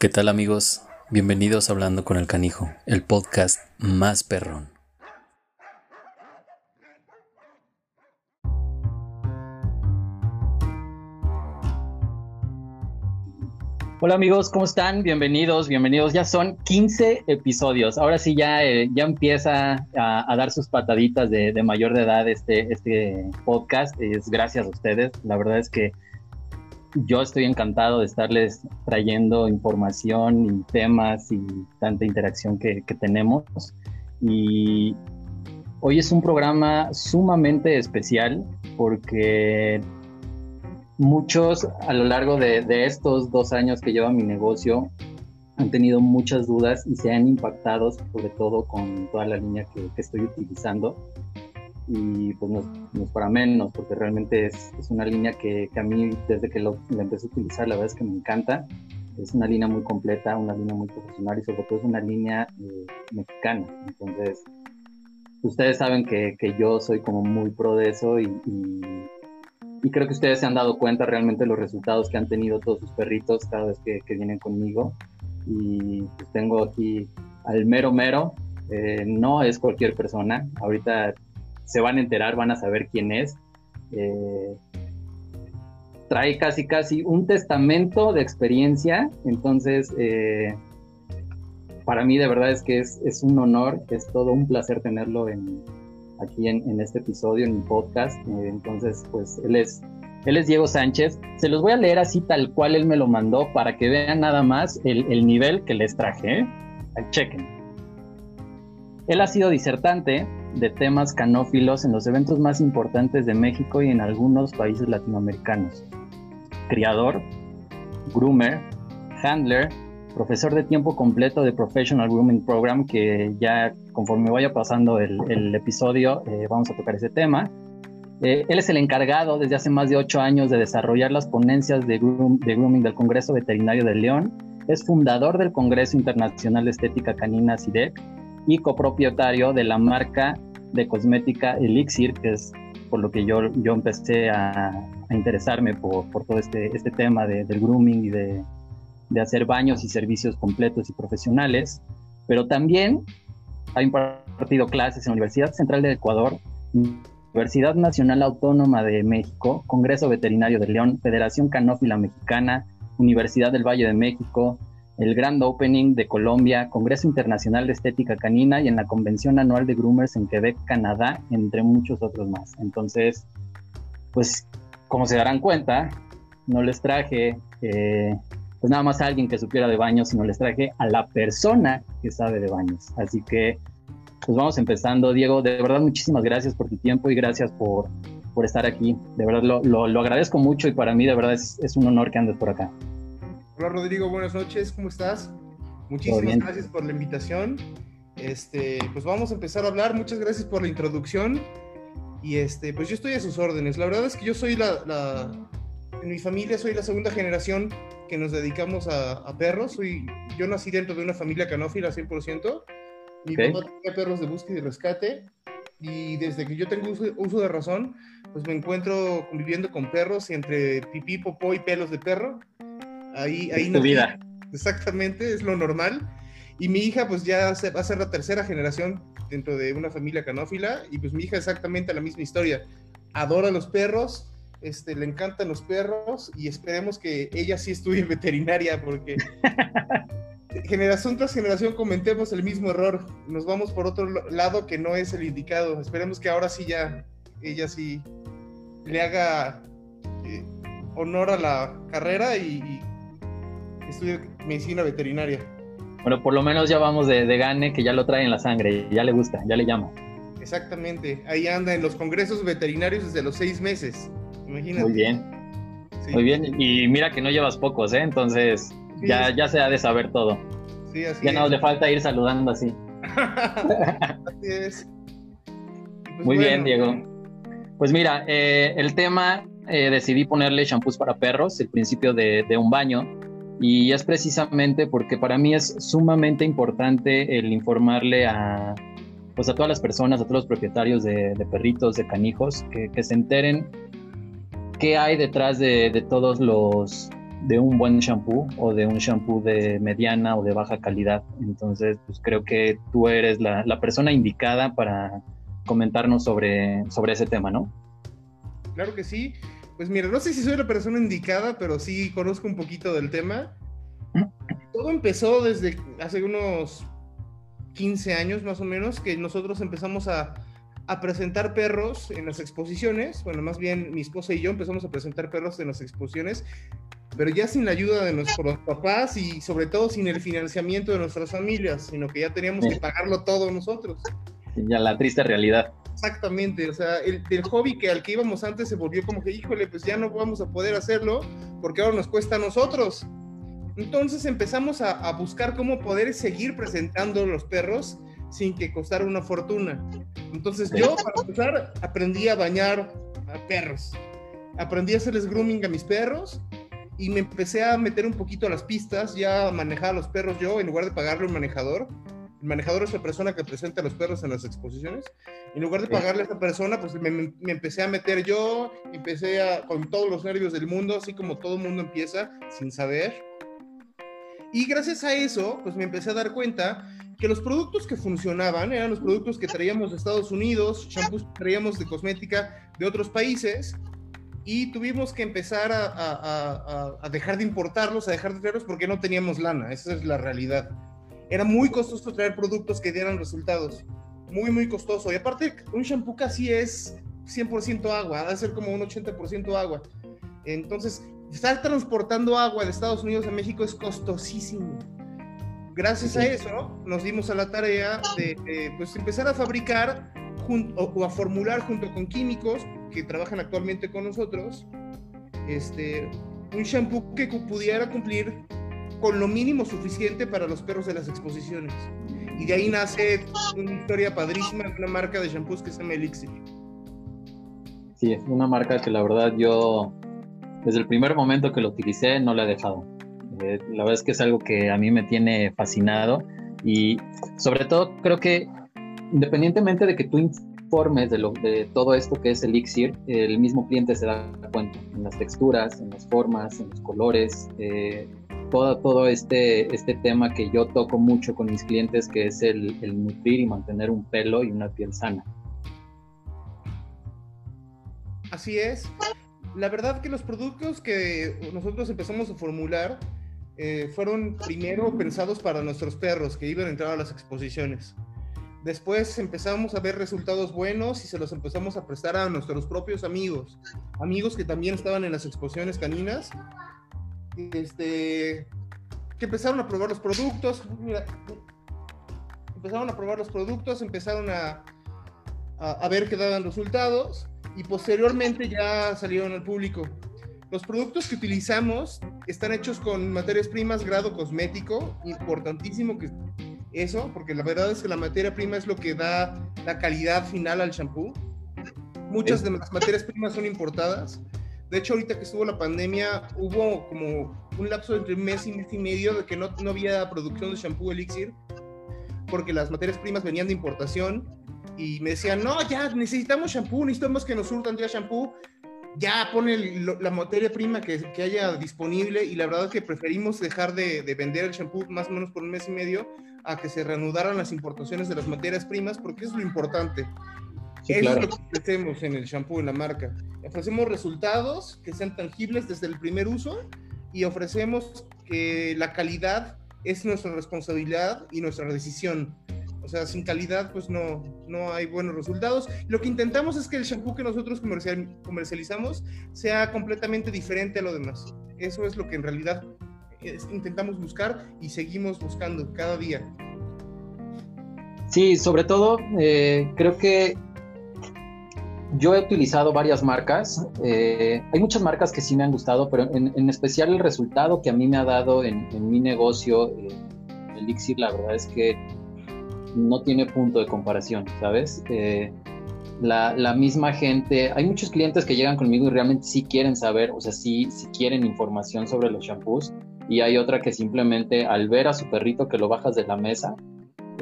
¿Qué tal amigos? Bienvenidos a Hablando con el Canijo, el podcast más perrón. Hola amigos, ¿cómo están? Bienvenidos, bienvenidos. Ya son 15 episodios. Ahora sí ya, eh, ya empieza a, dar sus pataditas de, de, mayor de edad este, este podcast. Es gracias a ustedes. La verdad es que yo estoy encantado de estarles trayendo información y temas y tanta interacción que, tenemos. Y hoy es un programa sumamente especial porque muchos a lo largo de, estos dos años que lleva mi negocio han tenido muchas dudas y se han impactado sobre todo con toda la línea que, estoy utilizando y pues no, es para menos, porque realmente es, es una línea que, que, a mí desde que lo, la empecé a utilizar, la verdad es que me encanta. Es una línea muy completa, una línea muy profesional y sobre todo es una línea eh, mexicana. Entonces, ustedes saben que, que, yo soy como muy pro de eso y, y, creo que ustedes se han dado cuenta realmente de los resultados que han tenido todos sus perritos cada vez que, que vienen conmigo. Y pues tengo aquí al mero mero, eh, no es cualquier persona. Ahorita se van a enterar, van a saber quién es. Eh, trae casi, casi un testamento de experiencia, entonces eh, para mí de verdad es que es, es, un honor, es todo un placer tenerlo en, aquí en, este episodio, en mi podcast. Eh, entonces, pues él es, él es Diego Sánchez. Se los voy a leer así tal cual él me lo mandó para que vean nada más el, el nivel que les traje. Chequen. Él ha sido disertante, de temas canófilos en los eventos más importantes de México y en algunos países latinoamericanos. Criador, groomer, handler, profesor de tiempo completo de Professional Grooming Program, que ya conforme vaya pasando el, episodio eh, vamos a tocar ese tema. Eh, él es el encargado desde hace más de ocho años de desarrollar las ponencias de, de grooming del Congreso Veterinario de León. Es fundador del Congreso Internacional de Estética Canina CIDEC y copropietario de la marca de cosmética Elixir, que es por lo que yo, yo empecé a, interesarme por, por, todo este, este tema de, del grooming y de, de, hacer baños y servicios completos y profesionales. Pero también ha impartido clases en la Universidad Central de Ecuador, Universidad Nacional Autónoma de México, Congreso Veterinario de León, Federación Canófila Mexicana, Universidad del Valle de México, el Grand Opening de Colombia, Congreso Internacional de Estética Canina y en la Convención Anual de Groomers en Quebec, Canadá, entre muchos otros más. Entonces, pues como se darán cuenta, no les traje eh, pues nada más a alguien que supiera de baños, sino les traje a la persona que sabe de baños. Así que, pues vamos empezando. Diego, de verdad muchísimas gracias por tu tiempo y gracias por, por estar aquí. De verdad lo, lo, agradezco mucho y para mí de verdad es, es un honor que andes por acá. Hola Rodrigo, buenas noches, ¿cómo estás? Muchísimas gracias por la invitación. Este, pues vamos a empezar a hablar. Muchas gracias por la introducción. Y este, pues yo estoy a sus órdenes. La verdad es que yo soy la, en mi familia soy la segunda generación que nos dedicamos a, perros. Soy, yo nací dentro de una familia canófila 100%. Mi papá tenía perros de búsqueda y rescate. Y desde que yo tengo uso, uso de razón, pues me encuentro conviviendo con perros y entre pipí, popó y pelos de perro Ahí, ahí tu vida. Exactamente, es lo normal. Y mi hija, pues ya va a ser la tercera generación dentro de una familia canófila. Y pues mi hija exactamente la misma historia. Adora los perros, este, le encantan los perros y esperemos que ella sí estudie veterinaria porque generación tras generación comentemos el mismo error. Nos vamos por otro lado que no es el indicado. Esperemos que ahora sí ya ella sí le haga eh, honor a la carrera y estudia medicina veterinaria. Bueno, por lo menos ya vamos de, gane, que ya lo trae en la sangre, ya le gusta, ya le llama. Exactamente, ahí anda en los congresos veterinarios desde los seis meses, imagínate. Muy bien, muy bien, y mira que no llevas pocos, ¿eh? Entonces ya, ya se ha de saber todo. Sí, así ya no le falta ir saludando así. así es. Pues muy bien, Diego. Pues mira, eh, el tema eh, decidí ponerle shampoos para perros, el principio de, de un baño y es precisamente porque para mí es sumamente importante el informarle a, pues a todas las personas, a todos los propietarios de, perritos, de canijos, que, se enteren qué hay detrás de, todos los, de un buen shampoo o de un shampoo de mediana o de baja calidad. Entonces, pues creo que tú eres la, la persona indicada para comentarnos sobre, sobre ese tema, ¿no? Claro que sí. Pues mira, no sé si soy la persona indicada, pero sí conozco un poquito del tema. Todo empezó desde hace unos 15 años más o menos, que nosotros empezamos a, a presentar perros en las exposiciones. Bueno, más bien mi esposa y yo empezamos a presentar perros en las exposiciones, pero ya sin la ayuda de nuestros papás y sobre todo sin el financiamiento de nuestras familias, sino que ya teníamos que pagarlo todo nosotros. Ya la triste realidad. Exactamente, o sea, el, hobby que al que íbamos antes se volvió como que, híjole, pues ya no vamos a poder hacerlo porque ahora nos cuesta a nosotros. Entonces empezamos a, a buscar cómo poder seguir presentando los perros sin que costara una fortuna. Entonces yo, para empezar, aprendí a bañar a perros. Aprendí a hacerles grooming a mis perros y me empecé a meter un poquito a las pistas, ya a manejar a los perros yo en lugar de pagarle un manejador. El manejador es la persona que presenta a los perros en las exposiciones. En lugar de pagarle a esa persona, pues me, me empecé a meter yo, empecé a, con todos los nervios del mundo, así como todo el mundo empieza sin saber. Y gracias a eso, pues me empecé a dar cuenta que los productos que funcionaban eran los productos que traíamos de Estados Unidos, shampoos que traíamos de cosmética de otros países, y tuvimos que empezar a, a, a, dejar de importarlos, a dejar de traerlos porque no teníamos lana, esa es la realidad. Era muy costoso traer productos que dieran resultados, muy, muy costoso. Y aparte, un shampoo casi es 100% agua, va a ser como un 80% agua. Entonces, estar transportando agua de Estados Unidos a México es costosísimo gracias a eso nos dimos a la tarea de, pues empezar a fabricar o, a formular junto con químicos que trabajan actualmente con nosotros este, un shampoo que pudiera cumplir con lo mínimo suficiente para los perros de las exposiciones. Y de ahí nace una historia padrísima de una marca de shampoos que se llama Elixir. Sí, es una marca que la verdad yo desde el primer momento que lo utilicé no la he dejado la verdad es que es algo que a mí me tiene fascinado y sobre todo creo que independientemente de que tú informes de, lo, de todo esto que es Elixir, el mismo cliente se da cuenta en las texturas, en las formas, en los colores, eh, todo, todo este, este tema que yo toco mucho con mis clientes, que es el, nutrir y mantener un pelo y una piel sana. Así es. La verdad que los productos que nosotros empezamos a formular eh, fueron primero pensados para nuestros perros que iban a entrar a las exposiciones. Después empezamos a ver resultados buenos y se los empezamos a prestar a nuestros propios amigos, amigos que también estaban en las exposiciones caninas, este, que empezaron a probar los productos, empezaron a probar los productos, empezaron a, a, a ver que daban resultados y posteriormente ya salieron al público. Los productos que utilizamos están hechos con materias primas grado cosmético, importantísimo que eso, porque la verdad es que la materia prima es lo que da la calidad final al shampoo. Muchas de las materias primas son importadas. De hecho, ahorita que estuvo la pandemia, hubo como un lapso entre un mes y mes y medio de que no, no había producción de shampoo Elixir, porque las materias primas venían de importación y me decían, no, ya necesitamos shampoo, necesitamos que nos surtan ya shampoo, ya pone la materia prima que, que, haya disponible y la verdad es que preferimos dejar de, de, vender el shampoo más o menos por un mes y medio a que se reanudaran las importaciones de las materias primas porque es lo importante. Es lo que ofrecemos en el shampoo, en la marca. Ofrecemos resultados que sean tangibles desde el primer uso y ofrecemos que la calidad es nuestra responsabilidad y nuestra decisión. O sea, sin calidad, pues no, no hay buenos resultados. Lo que intentamos es que el shampoo que nosotros comercializamos sea completamente diferente a lo demás. Eso es lo que en realidad intentamos buscar y seguimos buscando cada día. Sí, sobre todo, eh, creo que yo he utilizado varias marcas. Eh, hay muchas marcas que sí me han gustado, pero en, especial el resultado que a mí me ha dado en, mi negocio, eh, Elixir, la verdad es que no tiene punto de comparación, ¿sabes? Eh, la, la, misma gente, hay muchos clientes que llegan conmigo y realmente sí quieren saber, o sea, sí, sí quieren información sobre los shampoos y hay otra que simplemente al ver a su perrito que lo bajas de la mesa,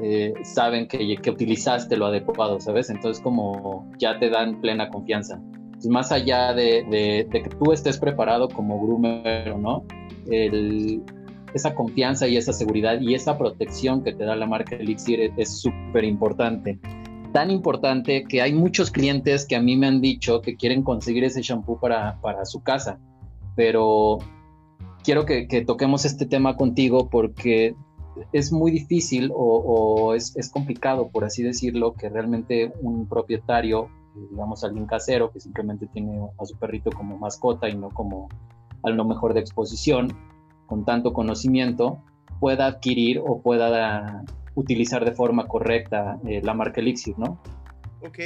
eh, saben que, que utilizaste lo adecuado, ¿sabes? Entonces como ya te dan plena confianza. pues, más allá de, que tú estés preparado como groomer o no, esa confianza y esa seguridad y esa protección que te da la marca Elixir es súper importante. Tan importante que hay muchos clientes que a mí me han dicho que quieren conseguir ese shampoo para, para su casa, pero quiero que, toquemos este tema contigo porque es muy difícil o, es, complicado, por así decirlo, que realmente un propietario digamos, alguien casero que simplemente tiene a su perrito como mascota y no como a lo mejor de exposición, con tanto conocimiento, pueda adquirir o pueda utilizar de forma correcta eh, la marca Elixir, ¿no? Ok,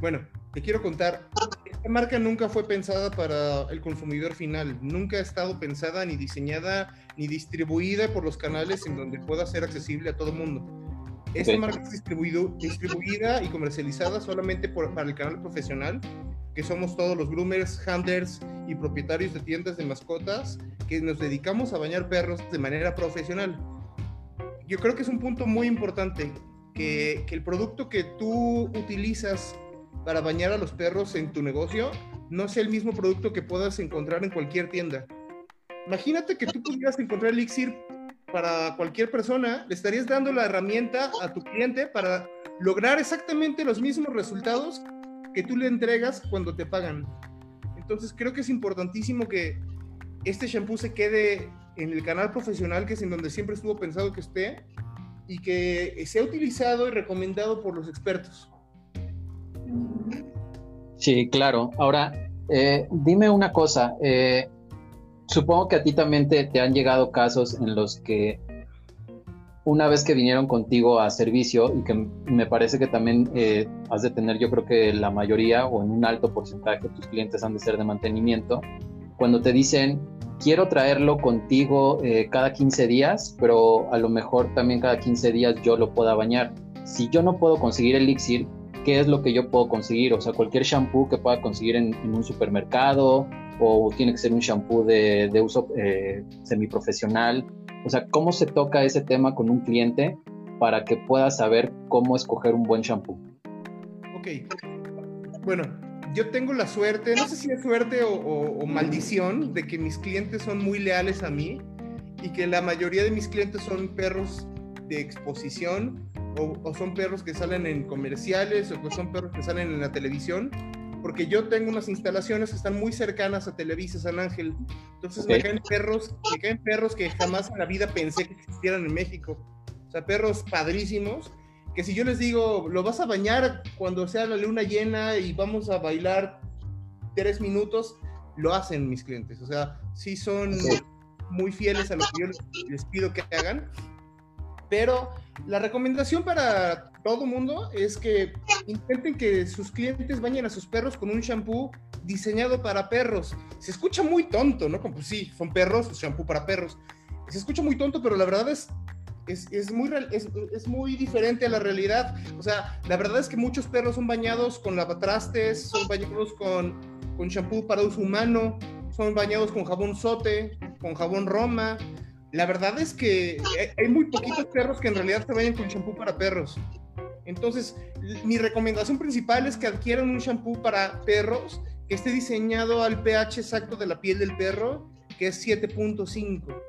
bueno, te quiero contar, esta marca nunca fue pensada para el consumidor final, nunca ha estado pensada ni diseñada ni distribuida por los canales en donde pueda ser accesible a todo el mundo. Esta marca es distribuida y comercializada solamente para el canal profesional, que somos todos los groomers, handlers y propietarios de tiendas de mascotas que nos dedicamos a bañar perros de manera profesional. Yo creo que es un punto muy importante que, que el producto que tú utilizas para bañar a los perros en tu negocio no sea el mismo producto que puedas encontrar en cualquier tienda. Imagínate que tú pudieras encontrar elixir para cualquier persona, le estarías dando la herramienta a tu cliente para lograr exactamente los mismos resultados que tú le entregas cuando te pagan. Entonces creo que es importantísimo que este shampoo se quede en el canal profesional, que es en donde siempre estuvo pensado que esté, y que sea utilizado y recomendado por los expertos. Sí, claro. Ahora, eh, dime una cosa. Eh, supongo que a ti también te, han llegado casos en los que una vez que vinieron contigo a servicio y que me parece que también eh, has de tener yo creo que la mayoría o en un alto porcentaje de tus clientes han de ser de mantenimiento, cuando te dicen quiero traerlo contigo cada 15 días, pero a lo mejor también cada 15 días yo lo pueda bañar. Si yo no puedo conseguir elixir, ¿qué es lo que yo puedo conseguir? O sea, cualquier shampoo que pueda conseguir en, en un supermercado o tiene que ser un shampoo de, de uso eh, semiprofesional. O sea, ¿cómo se toca ese tema con un cliente para que pueda saber cómo escoger un buen shampoo? Ok, bueno, yo tengo la suerte, no sé si es suerte o, maldición, de que mis clientes son muy leales a mí y que la mayoría de mis clientes son perros de exposición o, o, son perros que salen en comerciales o que son perros que salen en la televisión porque yo tengo unas instalaciones que están muy cercanas a Televisa San Ángel. Entonces me caen perros, me caen perros que jamás en la vida pensé que existieran en México. O sea, perros padrísimos, que si yo les digo, lo vas a bañar cuando sea la luna llena y vamos a bailar tres minutos, lo hacen mis clientes. O sea, sí son muy fieles a lo que yo les pido que hagan. Pero la recomendación para todo mundo es que intenten que sus clientes bañen a sus perros con un shampoo diseñado para perros. Se escucha muy tonto, ¿no? Como pues sí, son perros, shampoo para perros. Se escucha muy tonto, pero la verdad es, es, muy, es, es, muy diferente a la realidad. O sea, la verdad es que muchos perros son bañados con lavatrastes, son bañados con, con shampoo para uso humano, son bañados con jabón sote, con jabón roma. La verdad es que hay muy poquitos perros que en realidad se bañan con shampoo para perros. Entonces, mi recomendación principal es que adquieran un shampoo para perros que esté diseñado al pH exacto de la piel del perro, que es 7.5.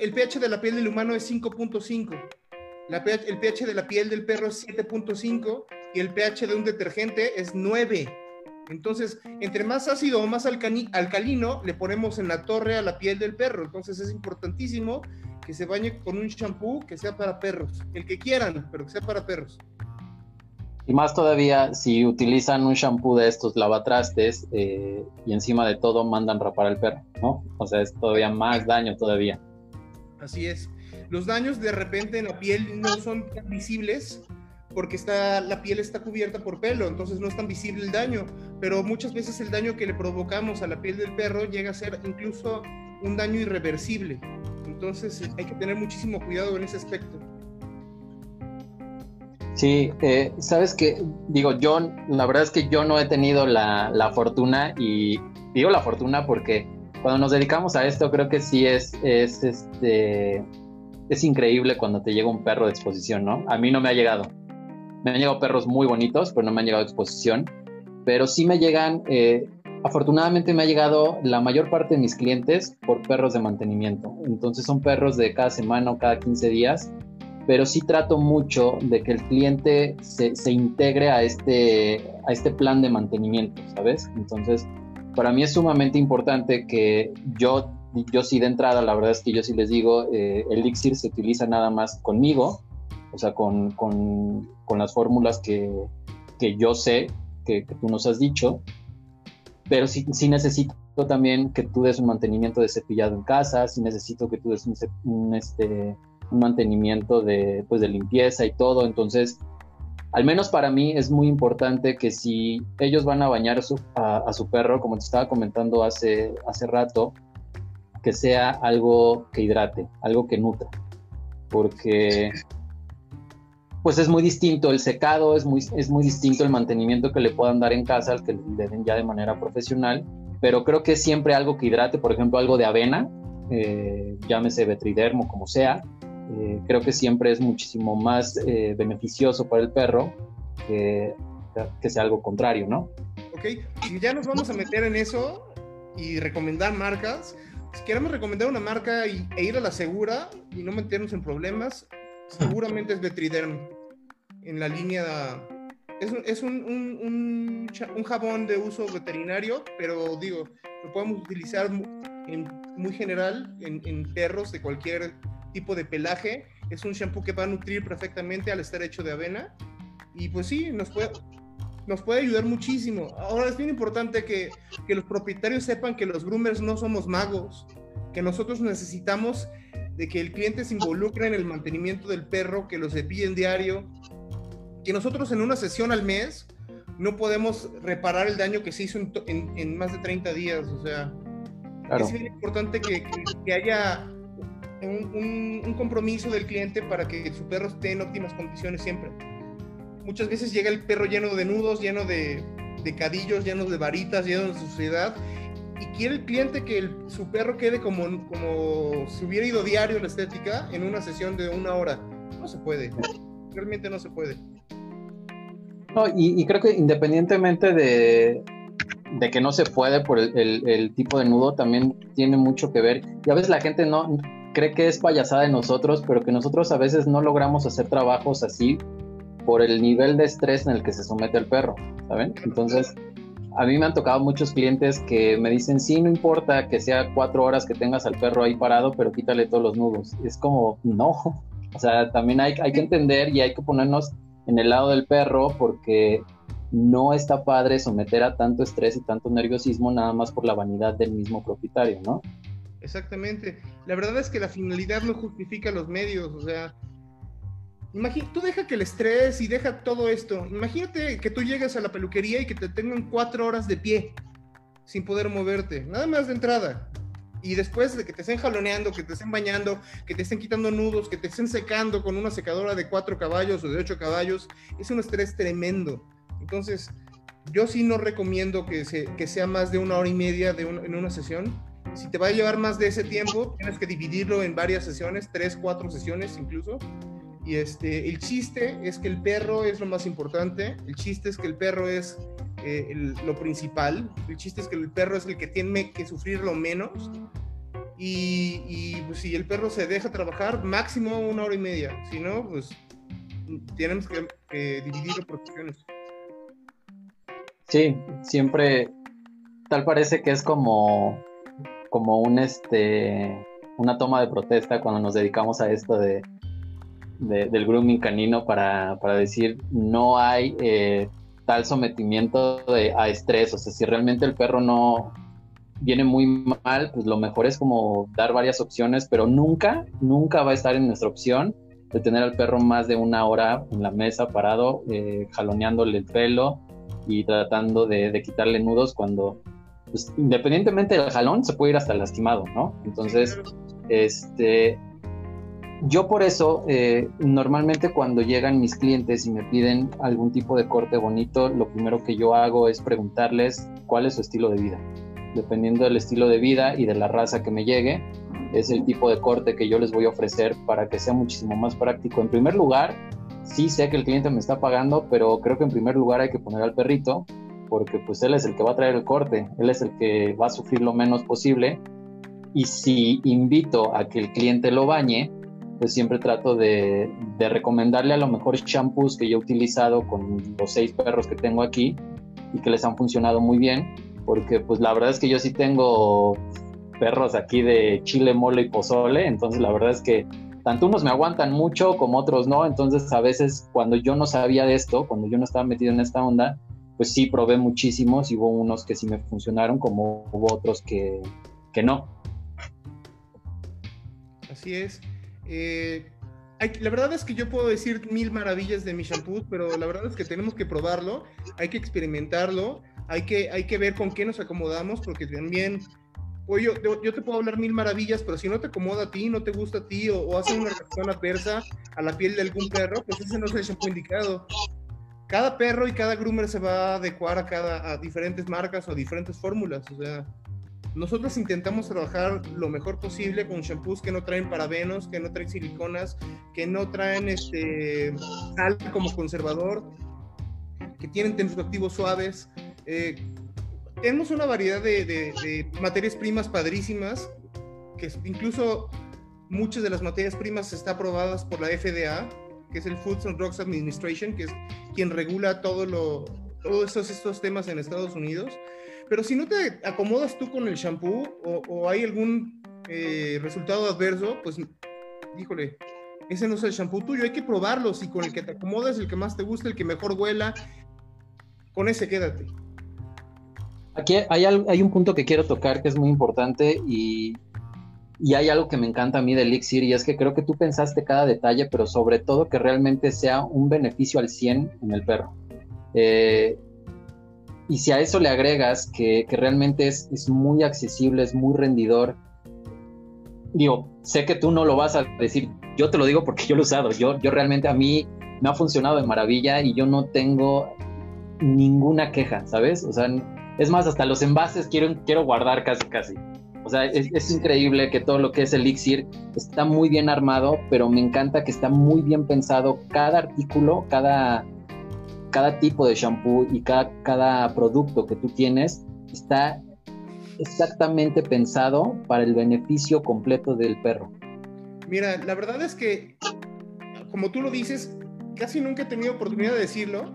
El pH de la piel del humano es 5.5. El pH de la piel del perro es 7.5 y el pH de un detergente es 9. Entonces, entre más ácido o más alcalino le ponemos en la torre a la piel del perro. Entonces, es importantísimo que se bañe con un shampoo que sea para perros, el que quieran, pero que sea para perros. Y más todavía si utilizan un shampoo de estos lavatrastes eh, y encima de todo mandan rapar al perro, ¿no? O sea, es todavía más daño todavía. Así es. Los daños de repente en la piel no son tan visibles porque está, la piel está cubierta por pelo, entonces no es tan visible el daño, pero muchas veces el daño que le provocamos a la piel del perro llega a ser incluso un daño irreversible. Entonces hay que tener muchísimo cuidado en ese aspecto. Sí, eh, sabes que, digo, yo, la verdad es que yo no he tenido la, fortuna y digo la fortuna porque cuando nos dedicamos a esto creo que sí es, es, este, es increíble cuando te llega un perro de exposición, ¿no? A mí no me ha llegado. Me han llegado perros muy bonitos, pero no me han llegado a exposición. pero sí me llegan, eh, afortunadamente me ha llegado la mayor parte de mis clientes por perros de mantenimiento. Entonces son perros de cada semana o cada 15 días, pero sí trato mucho de que el cliente se, se integre a este, a este plan de mantenimiento, ¿sabes? Entonces, para mí es sumamente importante que yo, yo sí de entrada, la verdad es que yo sí les digo, eh, el elixir se utiliza nada más conmigo, o sea, con, con, con las fórmulas que, que yo sé que, tú nos has dicho, pero sí, sí, necesito también que tú des un mantenimiento de cepillado en casa, sí necesito que tú des un, este, un mantenimiento de, pues, de limpieza y todo, entonces al menos para mí es muy importante que si ellos van a bañar a su, perro, como te estaba comentando hace, hace rato, que sea algo que hidrate, algo que nutra, porque pues es muy distinto el secado, es muy, es muy distinto el mantenimiento que le puedan dar en casa al que le den ya de manera profesional, pero creo que siempre algo que hidrate, por ejemplo, algo de avena, eh, llámese vetridermo, como sea, eh, creo que siempre es muchísimo más eh, beneficioso para el perro que, que, sea algo contrario, ¿no? Ok, y ya nos vamos a meter en eso y recomendar marcas. Si queremos recomendar una marca y, e ir a la segura y no meternos en problemas, seguramente es Vetriderm. En la línea. Es, es un, un, un, jabón de uso veterinario, pero digo, lo podemos utilizar muy general en, en perros de cualquier tipo de pelaje. Es un shampoo que va a nutrir perfectamente al estar hecho de avena. Y pues sí, nos puede, nos puede ayudar muchísimo. Ahora es bien importante que, que los propietarios sepan que los groomers no somos magos, que nosotros necesitamos de que el cliente se involucre en el mantenimiento del perro, que lo cepillen diario, que nosotros en una sesión al mes no podemos reparar el daño que se hizo en, en, más de 30 días. O sea, es bien importante que, que haya un, compromiso del cliente para que su perro esté en óptimas condiciones siempre. Muchas veces llega el perro lleno de nudos, lleno de, de cadillos, lleno de varitas, lleno de suciedad, y quiere el cliente que su perro quede como, como si hubiera ido diario a la estética en una sesión de una hora. No se puede, realmente no se puede. No, y, creo que independientemente de, de, que no se puede por el, el, tipo de nudo, también tiene mucho que ver. Ya ves, la gente no, cree que es payasada de nosotros, pero que nosotros a veces no logramos hacer trabajos así por el nivel de estrés en el que se somete el perro, ¿saben? Entonces, a mí me han tocado muchos clientes que me dicen, sí, no importa que sea cuatro horas que tengas al perro ahí parado, pero quítale todos los nudos. Es como, no, o sea, también hay, hay que entender y hay que ponernos en el lado del perro porque no está padre someter a tanto estrés y tanto nerviosismo nada más por la vanidad del mismo propietario, ¿no? Exactamente. La verdad es que la finalidad no justifica los medios, o sea, tú deja que el estrés y deja todo esto. Imagínate que tú llegues a la peluquería y que te tengan cuatro horas de pie sin poder moverte, nada más de entrada. Y después de que te estén jaloneando, que te estén bañando, que te estén quitando nudos, que te estén secando con una secadora de cuatro caballos o de ocho caballos, es un estrés tremendo. Entonces, yo sí no recomiendo que, sea más de una hora y media en una sesión si te va a llevar más de ese tiempo, tienes que dividirlo en varias sesiones, tres, cuatro sesiones incluso. Y este, el chiste es que el perro es lo más importante, el chiste es que el perro es eh, lo principal, el chiste es que el perro es el que tiene que sufrir lo menos. Y, pues, si el perro se deja trabajar, máximo una hora y media. Si no, pues tenemos que dividirlo por sesiones. Sí, siempre tal parece que es como como un este una toma de protesta cuando nos dedicamos a esto de, del grooming canino para, decir no hay eh, tal sometimiento a estrés, o sea, si realmente el perro no viene muy mal, pues lo mejor es como dar varias opciones, pero nunca, nunca va a estar en nuestra opción de tener al perro más de una hora en la mesa parado, eh, jaloneándole el pelo y tratando de, de quitarle nudos cuando pues, independientemente del jalón, se puede ir hasta lastimado, ¿no? Entonces, este, yo por eso, eh, normalmente cuando llegan mis clientes y me piden algún tipo de corte bonito, lo primero que yo hago es preguntarles cuál es su estilo de vida. Dependiendo del estilo de vida y de la raza que me llegue, es el tipo de corte que yo les voy a ofrecer para que sea muchísimo más práctico. En primer lugar, sí sé que el cliente me está pagando, pero creo que en primer lugar hay que poner al perrito porque pues él es el que va a traer el corte, él es el que va a sufrir lo menos posible y si invito a que el cliente lo bañe, pues siempre trato de, de recomendarle a lo mejor shampoos que yo he utilizado con los seis perros que tengo aquí y que les han funcionado muy bien, porque pues la verdad es que yo sí tengo perros aquí de chile, mole y pozole, entonces la verdad es que tanto unos me aguantan mucho como otros no, entonces a veces cuando yo no sabía de esto, cuando yo no estaba metido en esta onda, pues sí probé muchísimos y hubo unos que sí me funcionaron como hubo otros que, que no. Así es. Eh, la verdad es que yo puedo decir mil maravillas de mi shampoo, pero la verdad es que tenemos que probarlo, hay que experimentarlo, hay que, hay que ver con qué nos acomodamos, porque también Oye, yo, yo, te puedo hablar mil maravillas, pero si no te acomoda a ti, no te gusta a ti, o, hace una reacción adversa a la piel de algún perro, pues ese no es el shampoo indicado. Cada perro y cada groomer se va a adecuar a, cada, a diferentes marcas o diferentes fórmulas. O sea, nosotros intentamos trabajar lo mejor posible con shampoos que no traen parabenos, que no traen siliconas, que no traen este, sal como conservador, que tienen tensoactivos suaves. Eh, tenemos una variedad de, materias primas padrísimas, que incluso muchas de las materias primas están aprobadas por la FDA, que es el Foods and Drugs Administration, que es quien regula todo lo, todos estos, estos temas en Estados Unidos. Pero si no te acomodas tú con el shampoo o, hay algún eh, resultado adverso, pues, híjole, ese no es el shampoo tuyo, hay que probarlo. Si con el que te acomodas, el que más te gusta, el que mejor huela, con ese quédate. Aquí hay, hay un punto que quiero tocar que es muy importante y, y hay algo que me encanta a mí de Elixir y es que creo que tú pensaste cada detalle, pero sobre todo que realmente sea un beneficio al 100 en el perro. Eh, y si a eso le agregas que, que realmente es, es, muy accesible, es muy rendidor, digo, sé que tú no lo vas a decir, yo te lo digo porque yo lo he usado, yo, yo realmente a mí me ha funcionado de maravilla y yo no tengo ninguna queja, ¿sabes? O sea, es más, hasta los envases quiero, quiero guardar casi, casi. O sea, es, increíble que todo lo que es Elixir está muy bien armado, pero me encanta que está muy bien pensado cada artículo, cada, cada tipo de shampoo y cada, cada producto que tú tienes está exactamente pensado para el beneficio completo del perro. Mira, la verdad es que, como tú lo dices, casi nunca he tenido oportunidad de decirlo,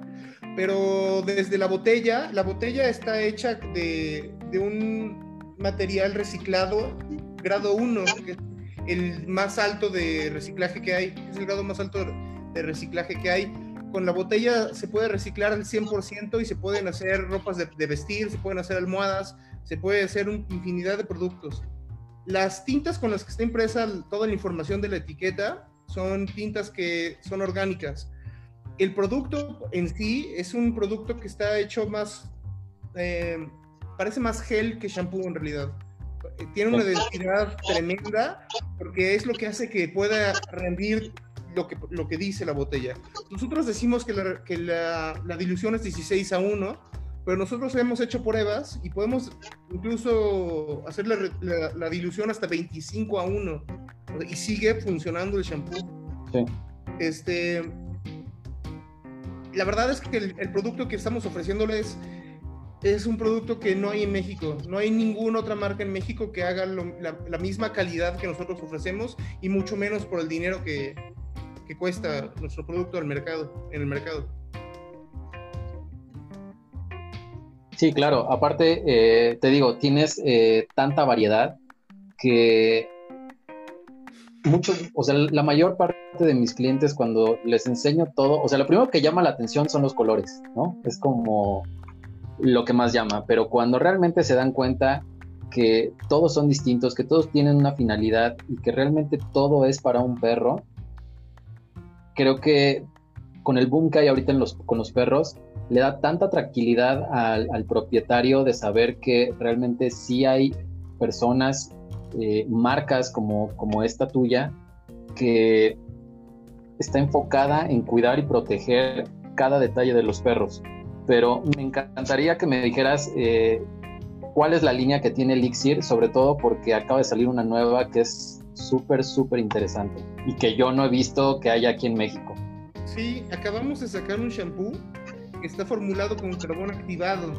pero desde la botella, la botella está hecha de, un material reciclado grado 1, que es el más alto de reciclaje que hay, es el grado más alto de reciclaje que hay. Con la botella se puede reciclar al 100% y se pueden hacer ropas de, de vestir, se pueden hacer almohadas, se puede hacer una infinidad de productos. Las tintas con las que está impresa toda la información de la etiqueta son tintas que son orgánicas el producto en sí es un producto que está hecho más, eh, parece más gel que shampoo en realidad. Tiene una densidad tremenda porque es lo que hace que pueda rendir lo que, lo que dice la botella. Nosotros decimos que la, que la, dilución es 16 a 1, pero nosotros hemos hecho pruebas y podemos incluso hacer la, la dilución hasta 25 a 1 y sigue funcionando el shampoo. Sí. Este, la verdad es que el, producto que estamos ofreciéndoles es un producto que no hay en México. No hay ninguna otra marca en México que haga la, misma calidad que nosotros ofrecemos y mucho menos por el dinero que, cuesta nuestro producto al mercado, en el mercado. Sí, claro. Aparte, eh, te digo, tienes eh, tanta variedad que muchos, o sea, la mayor parte de mis clientes cuando les enseño todo, o sea, lo primero que llama la atención son los colores, ¿no? Es como lo que más llama, pero cuando realmente se dan cuenta que todos son distintos, que todos tienen una finalidad y que realmente todo es para un perro, creo que con el boom que hay ahorita en los, con los perros, le da tanta tranquilidad al, al propietario de saber que realmente sí hay personas eh, marcas como, como esta tuya que está enfocada en cuidar y proteger cada detalle de los perros. Pero me encantaría que me dijeras eh, cuál es la línea que tiene Elixir, sobre todo porque acaba de salir una nueva que es súper, súper interesante y que yo no he visto que haya aquí en México. Sí, acabamos de sacar un shampoo que está formulado con carbón activado.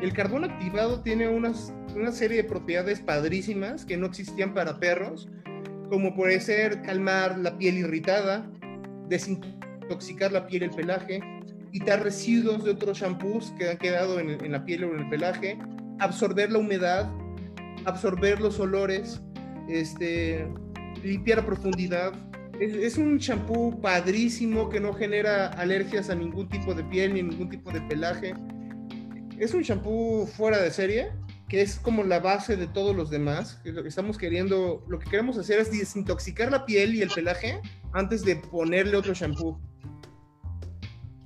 El carbón activado tiene unas, una serie de propiedades padrísimas que no existían para perros, como puede ser calmar la piel irritada, desintoxicar la piel y el pelaje, quitar residuos de otros shampoos que han quedado en, en la piel o en el pelaje, absorber la humedad, absorber los olores, este, limpiar a profundidad. Es, un champú padrísimo que no genera alergias a ningún tipo de piel ni ningún tipo de pelaje. Es un champú fuera de serie, que es como la base de todos los demás. Lo que estamos queriendo, lo que queremos hacer es desintoxicar la piel y el pelaje antes de ponerle otro champú.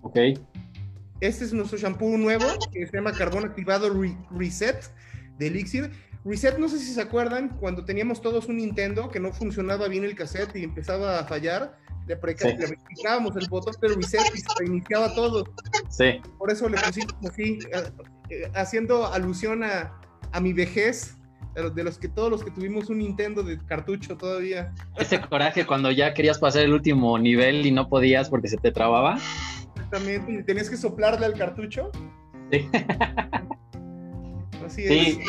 Ok. Este es nuestro champú nuevo que se llama Carbón Activado Reset de Elixir. Reset, no sé si se acuerdan, cuando teníamos todos un Nintendo que no funcionaba bien el cassette y empezaba a fallar, le, aplicábamos el botón de reset y se reiniciaba todo. Sí. Por eso le pusimos así, eh, eh, haciendo alusión a, a mi vejez, de los que todos los que tuvimos un Nintendo de cartucho todavía. Ese coraje cuando ya querías pasar el último nivel y no podías porque se te trababa. Exactamente, y tenías que soplarle al cartucho. Sí. Así es. Sí.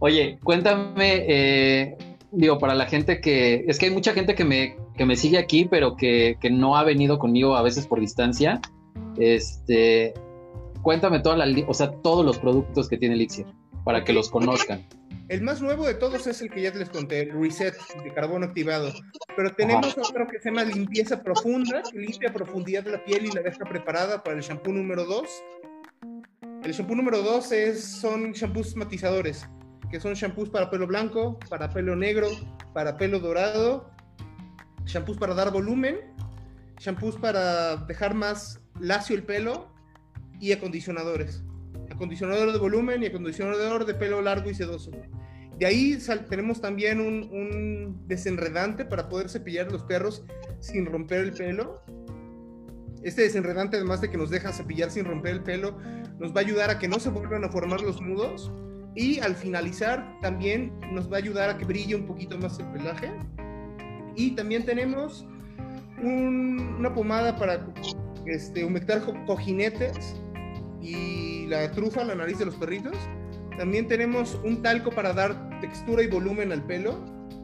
Oye, cuéntame, eh, digo, para la gente que, es que hay mucha gente que me, que me sigue aquí, pero que, que, no ha venido conmigo a veces por distancia. Este, cuéntame toda la, o sea, todos los productos que tiene Elixir, para que los conozcan. El más nuevo de todos es el que ya les conté, el Reset de carbono activado. Pero tenemos otro que se llama Limpieza Profunda, que limpia a profundidad de la piel y la deja preparada para el shampoo número 2. El shampoo número 2 es, son shampoos matizadores que son shampoos para pelo blanco, para pelo negro, para pelo dorado, shampoos para dar volumen, shampoos para dejar más lacio el pelo y acondicionadores. Acondicionador de volumen y acondicionador de pelo largo y sedoso. De ahí tenemos también un, un, desenredante para poder cepillar los perros sin romper el pelo. Este desenredante, además de que nos deja cepillar sin romper el pelo, nos va a ayudar a que no se vuelvan a formar los nudos y al finalizar también nos va a ayudar a que brille un poquito más el pelaje. Y también tenemos una pomada para este, humectar cojinetes y la trufa, la nariz de los perritos. También tenemos un talco para dar textura y volumen al pelo,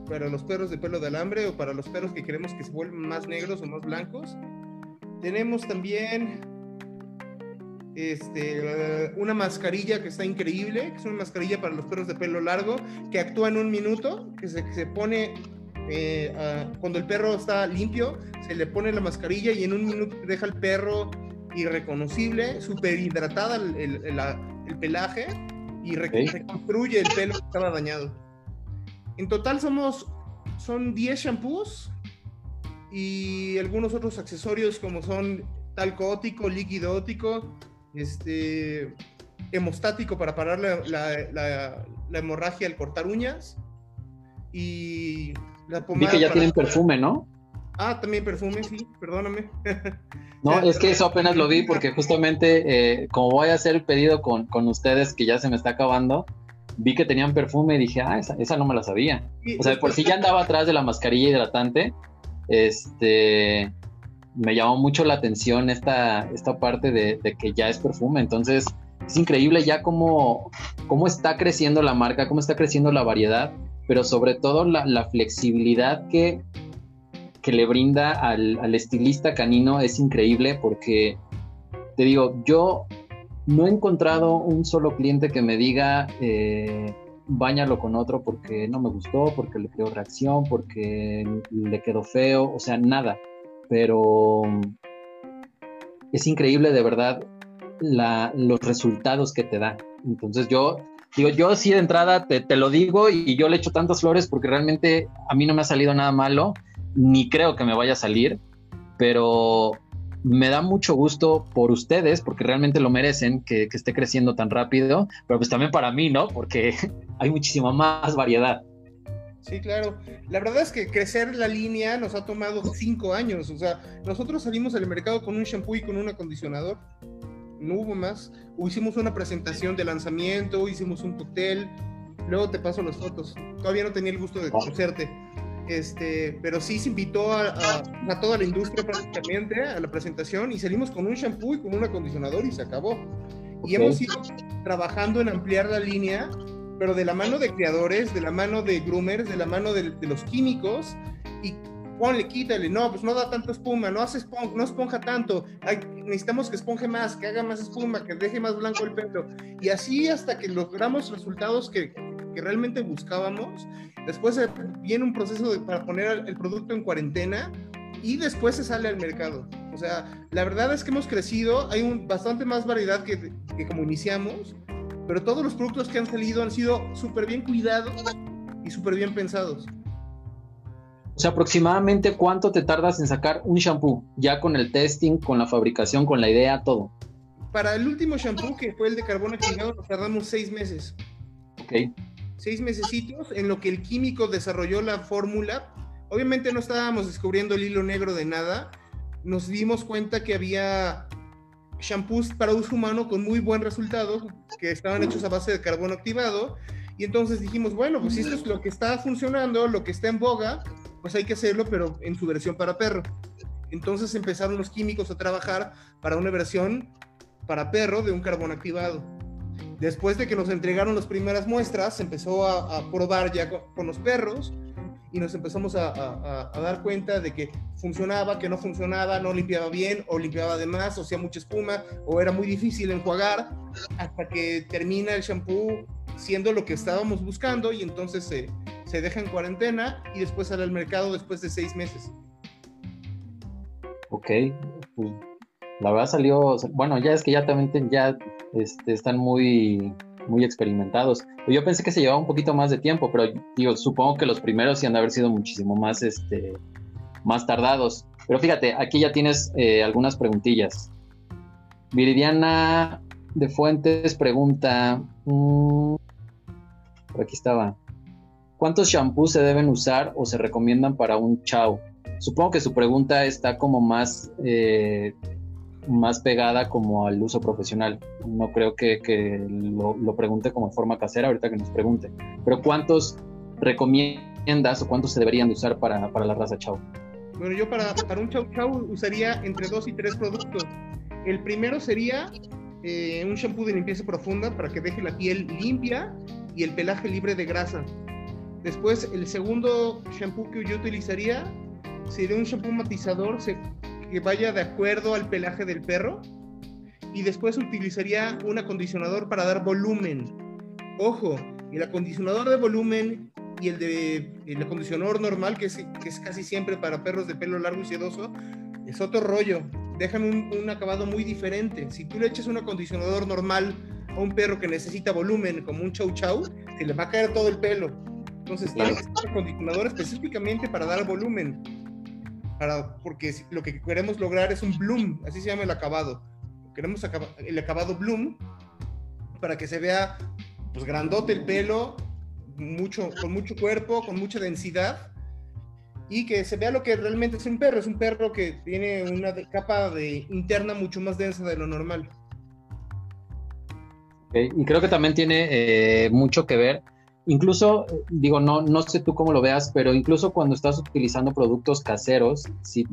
para los perros de pelo de alambre o para los perros que queremos que se vuelvan más negros o más blancos. Tenemos también este, una mascarilla que está increíble, que es una mascarilla para los perros de pelo largo, que actúa en un minuto, que se, se pone eh, cuando el perro está limpio, se le pone la mascarilla y en un minuto deja el perro irreconocible, súper hidratada el, el, pelaje y reconstruye el pelo que estaba dañado. En total somos, son 10 shampoos y algunos otros accesorios como son talco ótico, líquido ótico, este, hemostático para parar la, hemorragia al cortar uñas y la pomada. Vi que ya tienen perfume, ¿no? Ah, también perfume, sí, perdóname. No, es que eso apenas lo vi porque justamente eh, como voy a hacer el pedido con, ustedes que ya se me está acabando, vi que tenían perfume y dije, ah, esa, no me la sabía. o sea, por si ya andaba atrás de la mascarilla hidratante, este, me llamó mucho la atención esta, esta parte de, que ya es perfume. Entonces, es increíble ya cómo, cómo está creciendo la marca, cómo está creciendo la variedad, pero sobre todo la, flexibilidad que, que le brinda al, estilista canino es increíble porque, te digo, yo no he encontrado un solo cliente que me diga, eh, báñalo con otro porque no me gustó, porque le creó reacción, porque le quedó feo, o sea, nada pero es increíble de verdad los resultados que te da. Entonces yo digo, yo sí de entrada te, lo digo y yo le echo tantas flores porque realmente a mí no me ha salido nada malo, ni creo que me vaya a salir, pero me da mucho gusto por ustedes porque realmente lo merecen que, que esté creciendo tan rápido, pero pues también para mí, ¿no? Porque hay muchísima más variedad. Sí, claro. La verdad es que crecer la línea nos ha tomado cinco años. O sea, nosotros salimos al mercado con un shampoo y con un acondicionador. No hubo más. hicimos una presentación de lanzamiento, hicimos un hotel. Luego te paso las fotos. Todavía no tenía el gusto de conocerte. este, pero sí se invitó a, a, toda la industria prácticamente a la presentación y salimos con un shampoo y con un acondicionador y se acabó. Y hemos ido trabajando en ampliar la línea, pero de la mano de creadores, de la mano de groomers, de la mano de, de los químicos y ponle, quítale, no, pues no da tanta espuma, no hace esponja, no esponja tanto, necesitamos que esponje más, que haga más espuma, que deje más blanco el pelo. Y así hasta que logramos resultados que, que realmente buscábamos. Después viene un proceso de, para poner el producto en cuarentena y después se sale al mercado. O sea, la verdad es que hemos crecido, hay un, bastante más variedad que, que como iniciamos, pero todos los productos que han salido han sido súper bien cuidados y súper bien pensados. O sea, aproximadamente cuánto te tardas en sacar un shampoo, ya con el testing, con la fabricación, con la idea, todo. Para el último shampoo, que fue el de carbón activado, nos tardamos seis meses. Ok. Seis mesecitos en lo que el químico desarrolló la fórmula. Obviamente no estábamos descubriendo el hilo negro de nada. Nos dimos cuenta que había shampoos para uso humano con muy buen resultado, que estaban hechos a base de carbón activado. Y entonces dijimos, bueno, pues si esto es lo que está funcionando, lo que está en boga, pues hay que hacerlo, pero en su versión para perro. Entonces empezaron los químicos a trabajar para una versión para perro de un carbón activado. Después de que nos entregaron las primeras muestras, se empezó a, probar ya con, los perros y nos empezamos a, a, dar cuenta de que funcionaba, que no funcionaba, no limpiaba bien o limpiaba de más o hacía mucha espuma o era muy difícil enjuagar hasta que termina el shampoo siendo lo que estábamos buscando y entonces se, se deja en cuarentena y después sale al mercado después de seis meses. Ok, pues, la verdad salió, bueno, ya es que ya también ya este, están muy, muy experimentados. Yo pensé que se llevaba un poquito más de tiempo, pero digo, supongo que los primeros sí han de haber sido muchísimo más, este, más tardados. Pero fíjate, aquí ya tienes eh, algunas preguntillas. Viridiana de Fuentes pregunta, mm, por aquí estaba. ¿Cuántos shampoos se deben usar o se recomiendan para un chao? Supongo que su pregunta está como más, eh, más pegada como al uso profesional. No creo que, lo, pregunte como forma casera ahorita que nos pregunte. Pero ¿cuántos recomiendas o cuántos se deberían de usar para, la raza chao? Bueno, yo para, para un chau chau usaría entre dos y tres productos. El primero sería eh, un shampoo de limpieza profunda para que deje la piel limpia y el pelaje libre de grasa. Después, el segundo shampoo que yo utilizaría sería un shampoo matizador que vaya de acuerdo al pelaje del perro. Y después utilizaría un acondicionador para dar volumen. Ojo, el acondicionador de volumen y el de el acondicionador normal, que es, que es casi siempre para perros de pelo largo y sedoso, es otro rollo. Dejan un, un acabado muy diferente. Si tú le echas un acondicionador normal a un perro que necesita volumen, como un chow chow, se le va a caer todo el pelo entonces tiene que ser un acondicionador específicamente para dar volumen. Para, porque lo que queremos lograr es un bloom, así se llama el acabado. Queremos el acabado bloom para que se vea pues grandote el pelo, mucho, con mucho cuerpo, con mucha densidad y que se vea lo que realmente es un perro. Es un perro que tiene una capa de interna mucho más densa de lo normal. Y creo que también tiene eh, mucho que ver incluso, digo, no, no sé tú cómo lo veas, pero incluso cuando estás utilizando productos caseros, sí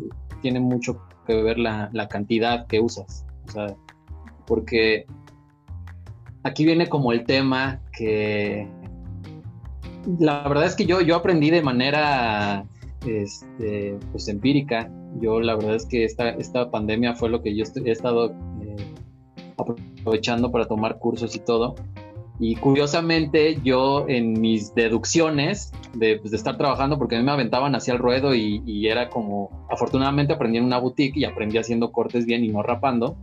tiene mucho que ver la, cantidad que usas. O sea, porque aquí viene como el tema que la verdad es que yo, yo aprendí de manera este, pues empírica. Yo la verdad es que esta, esta pandemia fue lo que yo he estado eh, aprovechando para tomar cursos y todo. Y curiosamente yo en mis deducciones de, pues, de, estar trabajando, porque a mí me aventaban hacia el ruedo y, era como, afortunadamente aprendí en una boutique y aprendí haciendo cortes bien y no rapando.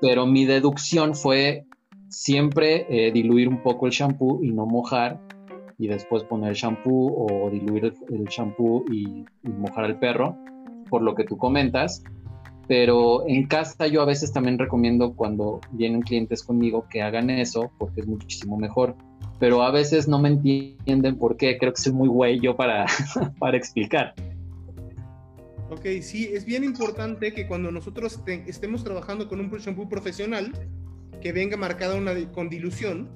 Pero mi deducción fue siempre eh, diluir un poco el shampoo y no mojar y después poner el shampoo o diluir el, shampoo y, y mojar al perro, por lo que tú comentas pero en casa yo a veces también recomiendo cuando vienen clientes conmigo que hagan eso porque es muchísimo mejor. Pero a veces no me entienden por qué. Creo que soy muy güey yo para, para explicar. Ok, sí, es bien importante que cuando nosotros estemos trabajando con un shampoo profesional que venga marcada una con dilución,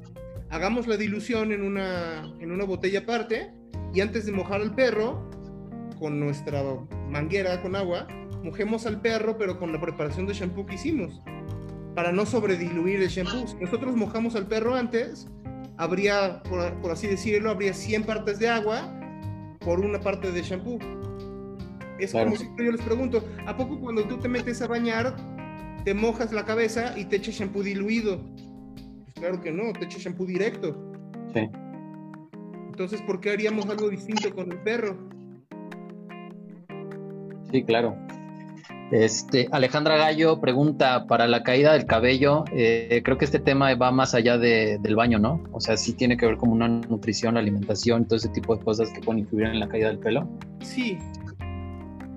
hagamos la dilución en una, en una botella aparte y antes de mojar al perro, con nuestra manguera con agua, mojemos al perro, pero con la preparación de shampoo que hicimos, para no sobrediluir el shampoo. Si nosotros mojamos al perro antes, habría, por, así decirlo, habría 100 partes de agua por una parte de shampoo. Es como si yo les pregunto, ¿a poco cuando tú te metes a bañar, te mojas la cabeza y te echas shampoo diluido? Pues claro que no, te echas shampoo directo. Sí. Entonces, ¿por qué haríamos algo distinto con el perro? Sí, claro. Este, Alejandra Gallo pregunta, para la caída del cabello, eh, creo que este tema va más allá del baño, ¿no? O sea, sí tiene que ver con una nutrición, alimentación, todo ese tipo de cosas que pueden influir en la caída del pelo. Sí,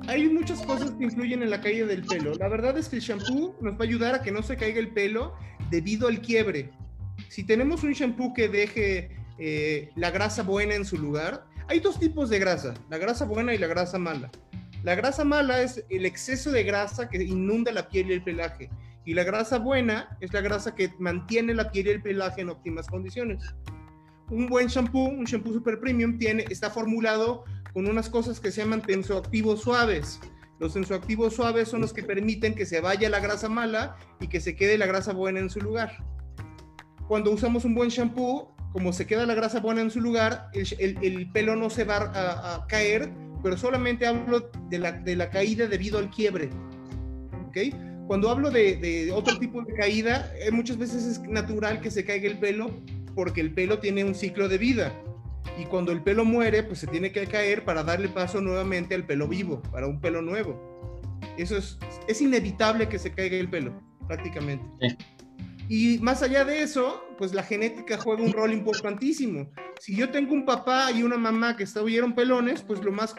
hay muchas cosas que influyen en la caída del pelo. La verdad es que el shampoo nos va a ayudar a que no se caiga el pelo debido al quiebre. Si tenemos un shampoo que deje eh, la grasa buena en su lugar, hay dos tipos de grasa, la grasa buena y la grasa mala. La grasa mala es el exceso de grasa que inunda la piel y el pelaje. Y la grasa buena es la grasa que mantiene la piel y el pelaje en óptimas condiciones. Un buen shampoo, un shampoo super premium, tiene, está formulado con unas cosas que se llaman tensoactivos suaves. Los tensoactivos suaves son los que permiten que se vaya la grasa mala y que se quede la grasa buena en su lugar. Cuando usamos un buen shampoo, como se queda la grasa buena en su lugar, el, pelo no se va a caer pero solamente hablo de la, de la caída debido al quiebre. ¿Ok? Cuando hablo de, de otro tipo de caída, eh, muchas veces es natural que se caiga el pelo porque el pelo tiene un ciclo de vida. Y cuando el pelo muere, pues se tiene que caer para darle paso nuevamente al pelo vivo, para un pelo nuevo. Eso es, es inevitable que se caiga el pelo, prácticamente. Y más allá de eso, pues la genética juega un rol importantísimo. Si yo tengo un papá y una mamá que estuvieron pelones, pues lo más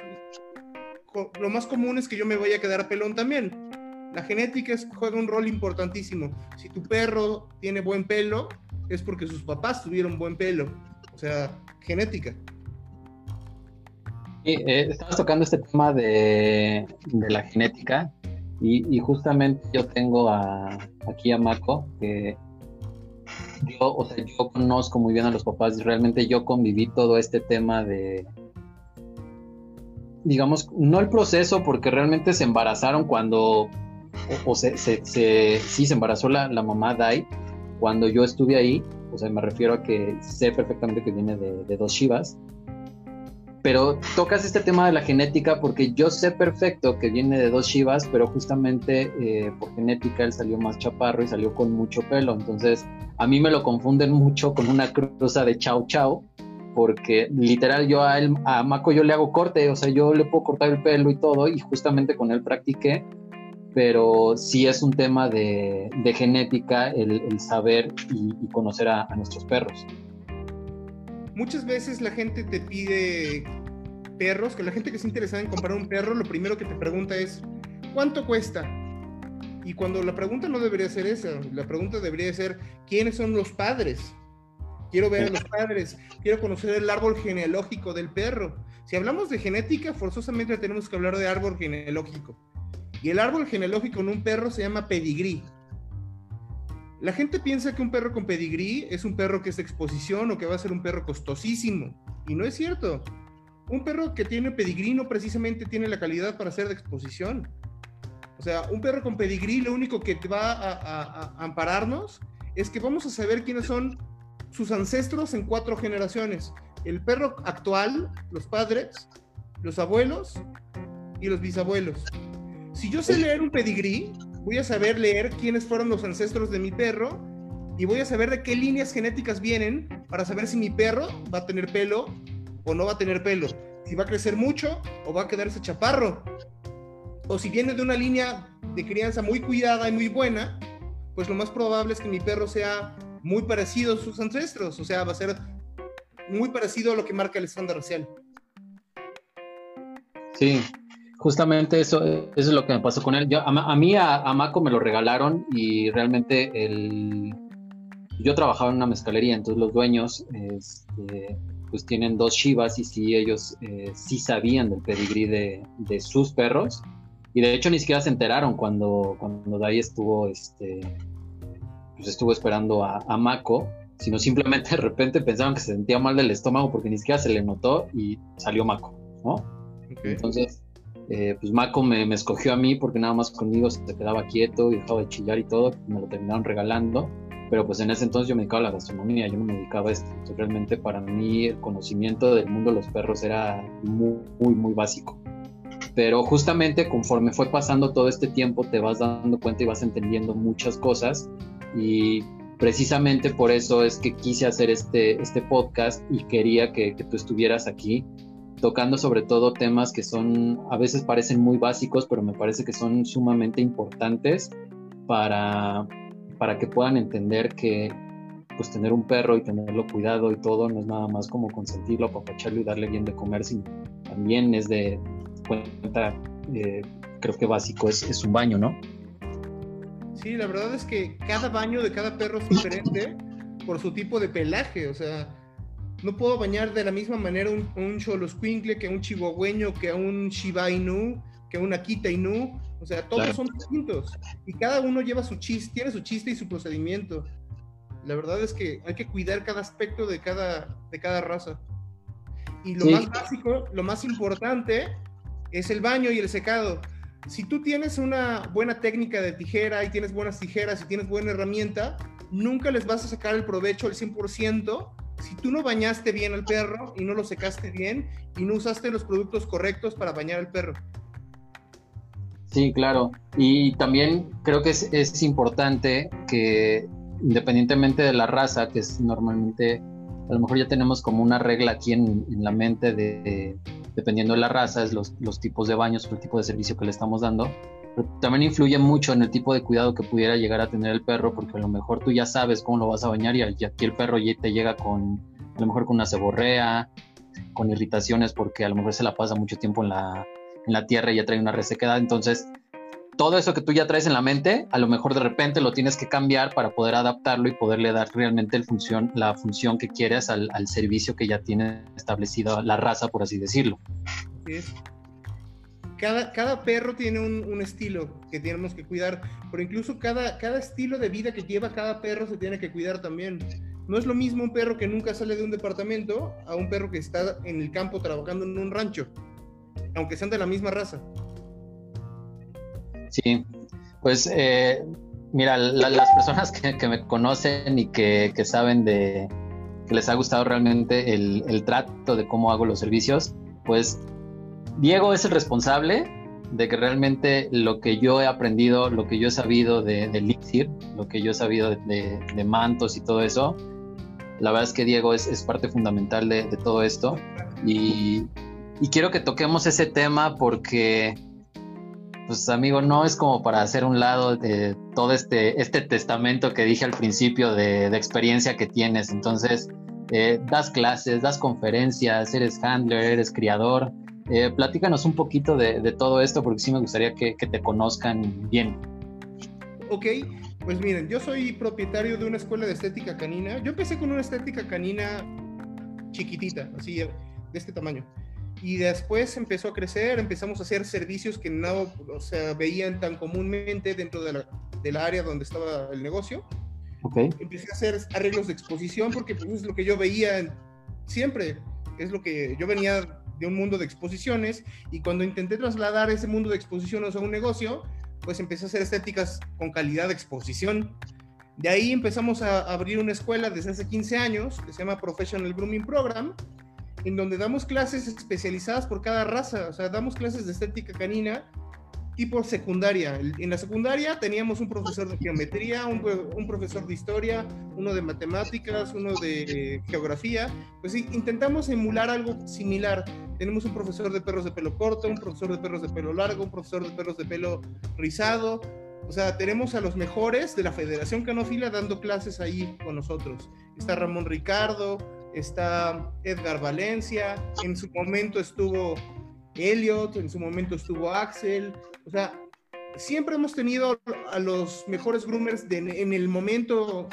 lo más común es que yo me vaya a quedar pelón también. La genética juega un rol importantísimo. Si tu perro tiene buen pelo, es porque sus papás tuvieron buen pelo. O sea, genética. Sí, eh, estabas tocando este tema de, la genética y, justamente yo tengo aquí a Marco que yo, o sea, yo conozco muy bien a los papás y realmente yo conviví todo este tema de, digamos, no el proceso, porque realmente se embarazaron cuando, o, se, sí, se embarazó la, mamá Dai cuando yo estuve ahí, o sea, me refiero a que sé perfectamente que viene de, dos Shivas, pero tocas este tema de la genética porque yo sé perfecto que viene de dos Shivas, pero justamente eh, por genética él salió más chaparro y salió con mucho pelo, entonces a mí me lo confunden mucho con una cruza de Chao Chao, porque literal yo a, él, a Mako yo le hago corte, o sea, yo le puedo cortar el pelo y todo, y justamente con él practiqué, pero sí es un tema de, genética el, saber y, conocer a, nuestros perros. Muchas veces la gente te pide perros, que la gente que está interesada en comprar un perro, lo primero que te pregunta es, ¿cuánto cuesta? Y cuando la pregunta no debería ser esa, la pregunta debería ser, ¿quiénes son los padres? Quiero ver a los padres, quiero conocer el árbol genealógico del perro. Si hablamos de genética, forzosamente tenemos que hablar de árbol genealógico. Y el árbol genealógico en un perro se llama pedigrí. La gente piensa que un perro con pedigrí es un perro que es de exposición o que va a ser un perro costosísimo. Y no es cierto. Un perro que tiene pedigrí no precisamente tiene la calidad para ser de exposición. O sea, un perro con pedigrí lo único que va a ampararnos es que vamos a saber quiénes son sus ancestros en cuatro generaciones. El perro actual, los padres, los abuelos y los bisabuelos. Si yo sé leer un pedigrí, voy a saber leer quiénes fueron los ancestros de mi perro y voy a saber de qué líneas genéticas vienen para saber si mi perro va a tener pelo o no va a tener pelo. Si va a crecer mucho o va a quedarse chaparro. O si viene de una línea de crianza muy cuidada y muy buena, pues lo más probable es que mi perro sea muy parecido a sus ancestros, o sea, va a ser muy parecido a lo que marca el estándar racial. Sí, justamente eso, es lo que me pasó con él. Yo, a, mí, a, Mako me lo regalaron y realmente el, yo trabajaba en una mezcalería, entonces los dueños este, pues tienen dos shivas y sí, ellos eh, sí sabían del pedigrí de, de, sus perros y de hecho ni siquiera se enteraron cuando, cuando Dai estuvo este, pues estuvo esperando a, Mako sino simplemente de repente pensaban que se sentía mal del estómago porque ni siquiera se le notó y salió Mako, ¿no? Entonces, eh, pues Mako me, me, escogió a mí porque nada más conmigo se quedaba quieto y dejaba de chillar y todo, me lo terminaron regalando, pero pues en ese entonces yo me dedicaba a la gastronomía, yo no me dedicaba a esto, entonces realmente para mí el conocimiento del mundo de los perros era muy, muy, muy básico. Pero justamente conforme fue pasando todo este tiempo te vas dando cuenta y vas entendiendo muchas cosas y precisamente por eso es que quise hacer este, este podcast y quería que, tú estuvieras aquí tocando sobre todo temas que son, a veces parecen muy básicos, pero me parece que son sumamente importantes para, para que puedan entender que pues tener un perro y tenerlo cuidado y todo no es nada más como consentirlo, apapacharlo y darle bien de comer, sino también es de cuenta, eh, creo que básico es, es un baño, ¿no? Sí, la verdad es que cada baño de cada perro es diferente por su tipo de pelaje, o sea, no puedo bañar de la misma manera un, un Squinkle que un chihuahueño, que a un Shiba Inu, que a un Akita Inu. O sea, todos son distintos. Y cada uno lleva su chiste, tiene su chiste y su procedimiento. La verdad es que hay que cuidar cada aspecto de cada, de cada raza. Y lo más básico, lo más importante, es el baño y el secado. Si tú tienes una buena técnica de tijera y tienes buenas tijeras y tienes buena herramienta, nunca les vas a sacar el provecho al 100% si tú no bañaste bien al perro y no lo secaste bien y no usaste los productos correctos para bañar al perro. Sí, claro. Y también creo que es, importante que independientemente de la raza, que es normalmente, a lo mejor ya tenemos como una regla aquí en, la mente de, dependiendo de la raza, es los, los tipos de baños el tipo de servicio que le estamos dando también influye mucho en el tipo de cuidado que pudiera llegar a tener el perro, porque a lo mejor tú ya sabes cómo lo vas a bañar y aquí el perro ya te llega con, a lo mejor con una ceborrea, con irritaciones porque a lo mejor se la pasa mucho tiempo en la, en la tierra y ya trae una resequedad. Entonces, todo eso que tú ya traes en la mente, a lo mejor de repente lo tienes que cambiar para poder adaptarlo y poderle dar realmente la función que quieres al, servicio que ya tiene establecido la raza, por así decirlo. Sí cada, perro tiene un, estilo que tenemos que cuidar, pero incluso cada, cada estilo de vida que lleva cada perro se tiene que cuidar también. No es lo mismo un perro que nunca sale de un departamento a un perro que está en el campo trabajando en un rancho, aunque sean de la misma raza. Sí, pues eh, mira, las personas que, me conocen y que, saben de que les ha gustado realmente el, el trato de cómo hago los servicios, pues Diego es el responsable de que realmente lo que yo he aprendido, lo que yo he sabido de, Elixir, lo que yo he sabido de, mantos y todo eso, la verdad es que Diego es, parte fundamental de, todo esto. Y, quiero que toquemos ese tema porque, pues amigo, no es como para hacer un lado de todo este, este testamento que dije al principio de, experiencia que tienes. Entonces, eh, das clases, das conferencias, eres handler, eres criador. Eh, platícanos un poquito de, todo esto porque sí me gustaría que, te conozcan bien. Ok, pues miren, yo soy propietario de una escuela de estética canina. Yo empecé con una estética canina chiquitita, así de este tamaño. Y después empezó a crecer, empezamos a hacer servicios que no o veían tan comúnmente dentro de la, del área donde estaba el negocio. Okay. Empecé a hacer arreglos de exposición porque pues, es lo que yo veía siempre. Es lo que yo venía de un mundo de exposiciones y cuando intenté trasladar ese mundo de exposiciones a un negocio, pues empecé a hacer estéticas con calidad de exposición. De ahí empezamos a abrir una escuela desde hace 15 años que se llama Professional Grooming Program, en donde damos clases especializadas por cada raza, o sea, damos clases de estética canina tipo secundaria. En la secundaria teníamos un profesor de geometría, un, profesor de historia, uno de matemáticas, uno de geografía. Pues sí, intentamos emular algo similar. Tenemos un profesor de perros de pelo corto, un profesor de perros de pelo largo, un profesor de perros de pelo rizado. O sea, tenemos a los mejores de la Federación Canófila dando clases ahí con nosotros. Está Ramón Ricardo, está Edgar Valencia, en su momento estuvo Elliot, en su momento estuvo Axel, o sea, siempre hemos tenido a los mejores groomers en el momento,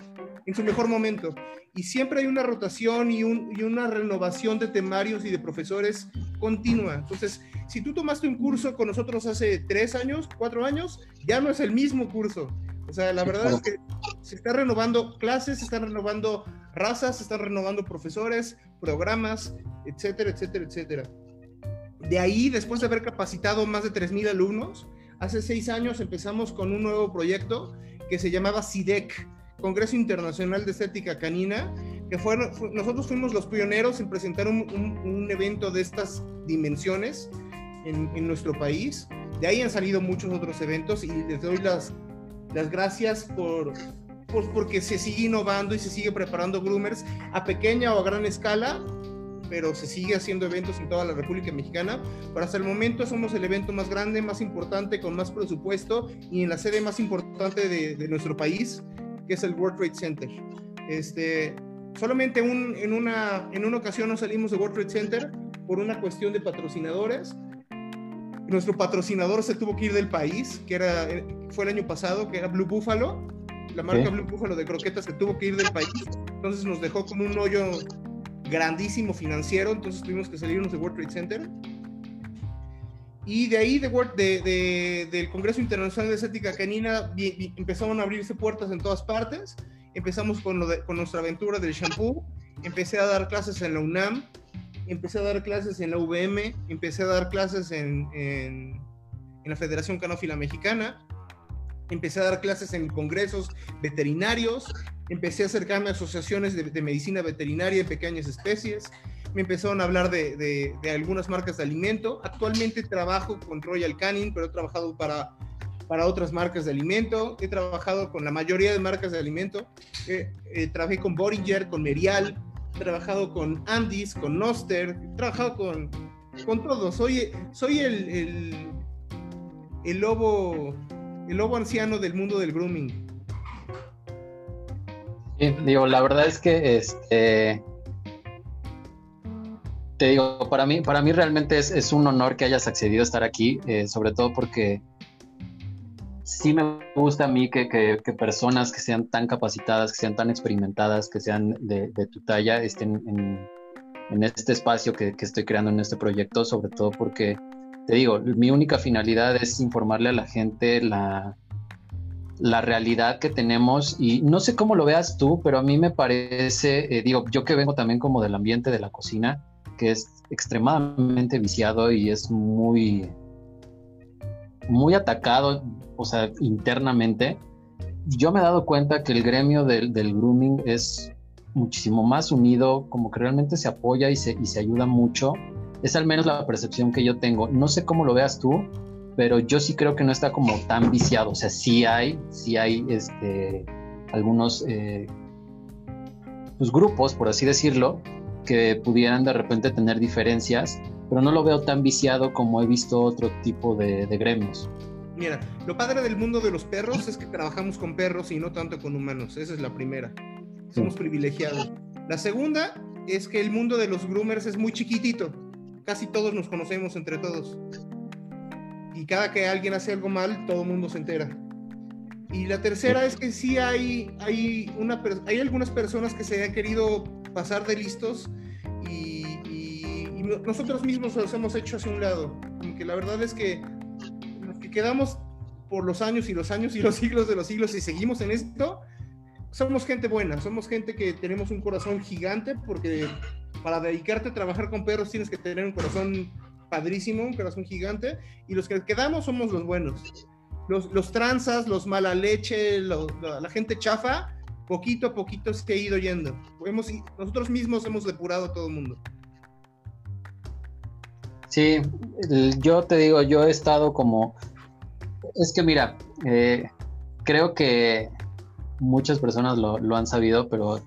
en su mejor momento, y siempre hay una rotación y, una renovación de temarios y de profesores continua. Entonces, si tú tomaste un curso con nosotros hace tres años, cuatro años, ya no es el mismo curso. O sea, la verdad es que Se están renovando clases, se están renovando razas, se están renovando profesores, programas, etcétera, etcétera, etcétera. De ahí, después de haber capacitado más de 3.000 alumnos, hace seis años empezamos con un nuevo proyecto que se llamaba CIDEC, Congreso Internacional de Estética Canina, que fue, nosotros fuimos los pioneros en presentar un, un, evento de estas dimensiones en, en, nuestro país. De ahí han salido muchos otros eventos y les doy las, las gracias por, por, porque se sigue innovando y se sigue preparando groomers a pequeña o a gran escala pero se sigue haciendo eventos en toda la República Mexicana. Pero hasta el momento somos el evento más grande, más importante, con más presupuesto y en la sede más importante de, de nuestro país, que es el World Trade Center. Este, solamente un, en, una, en una ocasión nos salimos de World Trade Center por una cuestión de patrocinadores. Nuestro patrocinador se tuvo que ir del país, que era, fue el año pasado, que era Blue Buffalo. La marca Blue Buffalo de croquetas se tuvo que ir del país. Entonces nos dejó con un hoyo grandísimo financiero. Entonces tuvimos que salirnos de World Trade Center. Y de ahí, de, de, del Congreso Internacional de Estética Canina, empezaron a abrirse puertas en todas partes. Empezamos con, lo con nuestra aventura del shampoo. Empecé a dar clases en la UNAM. Empecé a dar clases en la UVM. Empecé a dar clases en, en, en la Federación Canófila Mexicana. Empecé a dar clases en congresos veterinarios. Empecé a acercarme a asociaciones de, de medicina veterinaria de pequeñas especies me empezaron a hablar de, de, algunas marcas de alimento. Actualmente trabajo con Royal Canin, pero he trabajado para, para otras marcas de alimento. He trabajado con la mayoría de marcas de alimento. Eh, trabajé con Boringer, con Merial, trabajado con Andis, con Noster, he trabajado con, con todos. Soy, soy el, el, el, lobo, el lobo anciano del mundo del grooming. digo, la verdad es que este te digo, para mí, para mí realmente es, un honor que hayas accedido a estar aquí, eh, sobre todo porque sí me gusta a mí que, personas que sean tan capacitadas, que sean tan experimentadas, que sean de, tu talla, estén en, este espacio que, estoy creando en este proyecto, sobre todo porque, te digo, mi única finalidad es informarle a la gente la, la realidad que tenemos y no sé cómo lo veas tú, pero a mí me parece, eh, digo, yo que vengo también como del ambiente de la cocina, que es extremadamente viciado y es muy, muy atacado, o sea, internamente. Yo me he dado cuenta que el gremio del, grooming es muchísimo más unido, como que realmente se apoya y se, y se ayuda mucho. Es al menos la percepción que yo tengo. No sé cómo lo veas tú, pero yo sí creo que no está como tan viciado. O sea, sí hay, sí hay este, algunos eh, pues, grupos, por así decirlo, que pudieran de repente tener diferencias, pero no lo veo tan viciado como he visto otro tipo de, gremios. Mira, lo padre del mundo de los perros es que trabajamos con perros y no tanto con humanos. Esa es la primera. Somos privilegiados. La segunda es que el mundo de los groomers es muy chiquitito. Casi todos nos conocemos entre todos. Y cada que alguien hace algo mal, todo el mundo se entera. Y la tercera es que sí hay, hay, una, hay algunas personas que se han querido pasar de listos nosotros mismos los hemos hecho hacia un lado. que la verdad es que los que quedamos por los años y los años y los siglos de los siglos y seguimos en esto, somos gente buena, somos gente que tenemos un corazón gigante porque para dedicarte a trabajar con perros tienes que tener un corazón padrísimo, un corazón gigante y los que quedamos somos los buenos los, los tranzas, los mala leche, la, gente chafa, poquito a poquito se ha ido yendo. Hemos, nosotros mismos hemos depurado a todo el mundo. Sí, yo te digo, yo he estado como... Es que mira, eh, creo que muchas personas lo, han sabido, pero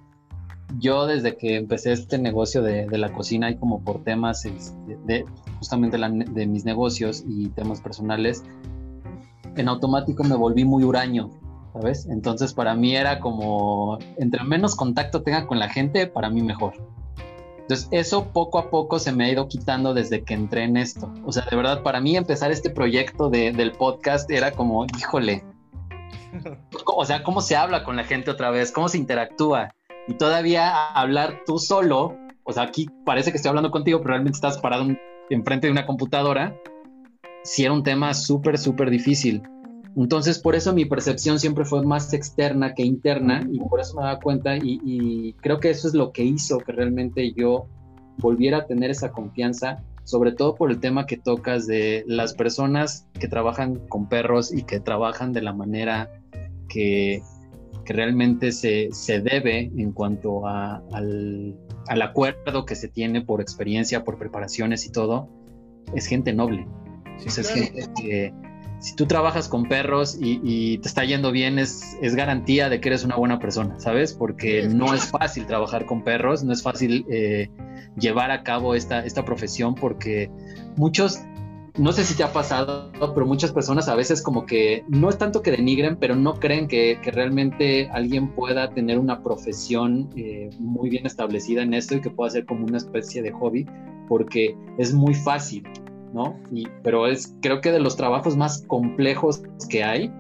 yo desde que empecé este negocio de, la cocina y como por temas este, de, justamente de mis negocios y temas personales, en automático me volví muy huraño, ¿sabes? Entonces para mí era como, entre menos contacto tenga con la gente, para mí mejor. Entonces eso poco a poco se me ha ido quitando desde que entré en esto. O sea, de verdad, para mí empezar este proyecto del podcast era como, híjole, o sea, cómo se habla con la gente otra vez, cómo se interactúa. Y todavía hablar tú solo, o sea, aquí parece que estoy hablando contigo, pero realmente estás parado enfrente de una computadora si era un tema súper, súper difícil. Entonces, por eso mi percepción siempre fue más externa que interna y por eso me daba cuenta y, y creo que eso es lo que hizo que realmente yo volviera a tener esa confianza, sobre todo por el tema que tocas de las personas que trabajan con perros y que trabajan de la manera que, que realmente se, se, debe en cuanto a, al, al, acuerdo que se tiene por experiencia, por preparaciones y todo, es gente noble. Sí, es gente que si tú trabajas con perros y, y, te está yendo bien, es, es garantía de que eres una buena persona, ¿sabes? Porque no es fácil trabajar con perros, no es fácil eh, llevar a cabo esta, esta profesión porque muchos, no sé si te ha pasado, pero muchas personas a veces como que no es tanto que denigren, pero no creen que, que realmente alguien pueda tener una profesión eh, muy bien establecida en esto y que pueda ser como una especie de hobby, porque es muy fácil, ¿no? Y, pero es creo que de los trabajos más complejos que hay,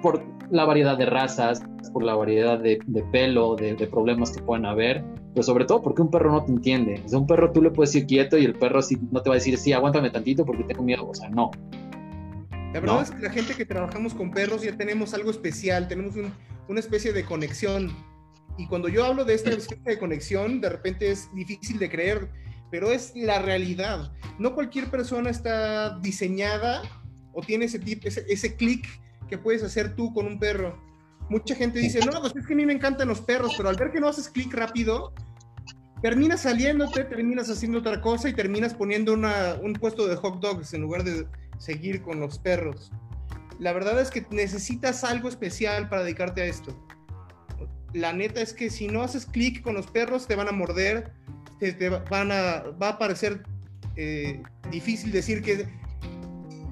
por la variedad de razas, por la variedad de, de pelo, de, de, problemas que pueden haber, pero sobre todo porque un perro no te entiende. O sea, un perro tú le puedes decir quieto y el perro sí, no te va a decir, sí, aguántame tantito porque tengo miedo. O sea, no. La verdad no. es que la gente que trabajamos con perros ya tenemos algo especial, tenemos un, una especie de conexión. Y cuando yo hablo de esta especie de conexión, de repente es difícil de creer pero es la realidad. No cualquier persona está diseñada o tiene ese, clic que puedes hacer tú con un perro. Mucha gente dice, no, pues es que a mí me encantan los perros, pero al ver que no haces clic rápido, terminas saliéndote, terminas haciendo otra cosa y terminas poniendo un puesto de hot dogs en lugar de seguir con los perros. La verdad es que necesitas algo especial para dedicarte a esto. La neta es que si no haces clic con los perros, te van a morder, van a, va a parecer eh, difícil decir que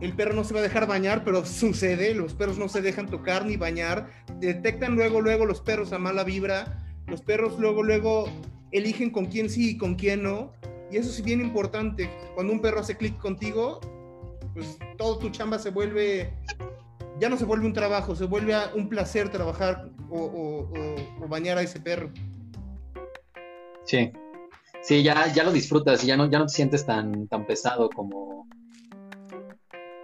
el perro no se va a dejar bañar, pero sucede, los perros no se dejan tocar ni bañar, detectan luego, luego los perros a mala vibra, los perros luego, luego eligen con quién sí y con quién no, y eso es bien importante, cuando un perro hace clic contigo, pues todo tu chamba se vuelve, ya no se vuelve un trabajo, se vuelve un placer trabajar o, o bañar a ese perro. Sí, sí, ya, ya lo disfrutas y ya no, ya no te sientes tan, tan pesado como,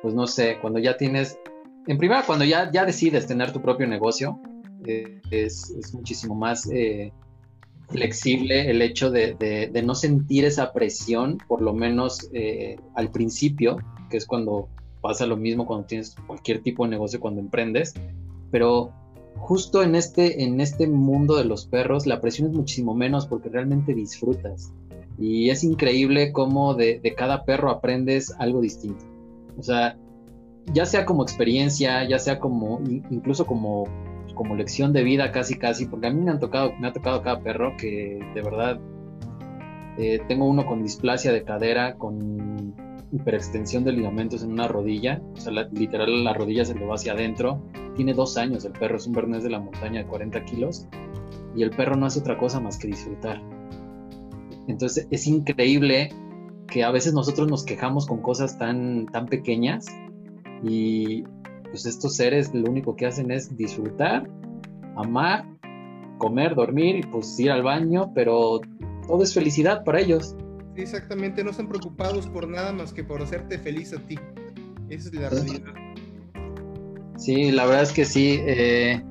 pues no sé, cuando ya tienes, en primera, cuando ya, ya decides tener tu propio negocio, eh, es, es, muchísimo más eh, flexible el hecho de, de, no sentir esa presión, por lo menos eh, al principio, que es cuando pasa lo mismo cuando tienes cualquier tipo de negocio, cuando emprendes, pero justo en este, en este mundo de los perros la presión es muchísimo menos porque realmente disfrutas. Y es increíble cómo de, de, cada perro aprendes algo distinto. O sea, ya sea como experiencia, ya sea como, incluso como, como lección de vida casi casi, porque a mí me, han tocado, me ha tocado cada perro que de verdad eh, tengo uno con displasia de cadera, con hiperextensión de ligamentos en una rodilla, o sea, la, literal la rodilla se le va hacia adentro. Tiene dos años, el perro es un bernés de la montaña de 40 kilos y el perro no hace otra cosa más que disfrutar. Entonces es increíble que a veces nosotros nos quejamos con cosas tan, tan pequeñas y pues estos seres lo único que hacen es disfrutar, amar, comer, dormir y pues ir al baño, pero todo es felicidad para ellos. Exactamente, no están preocupados por nada más que por hacerte feliz a ti. Esa es la realidad. Sí, la verdad es que sí. Eh,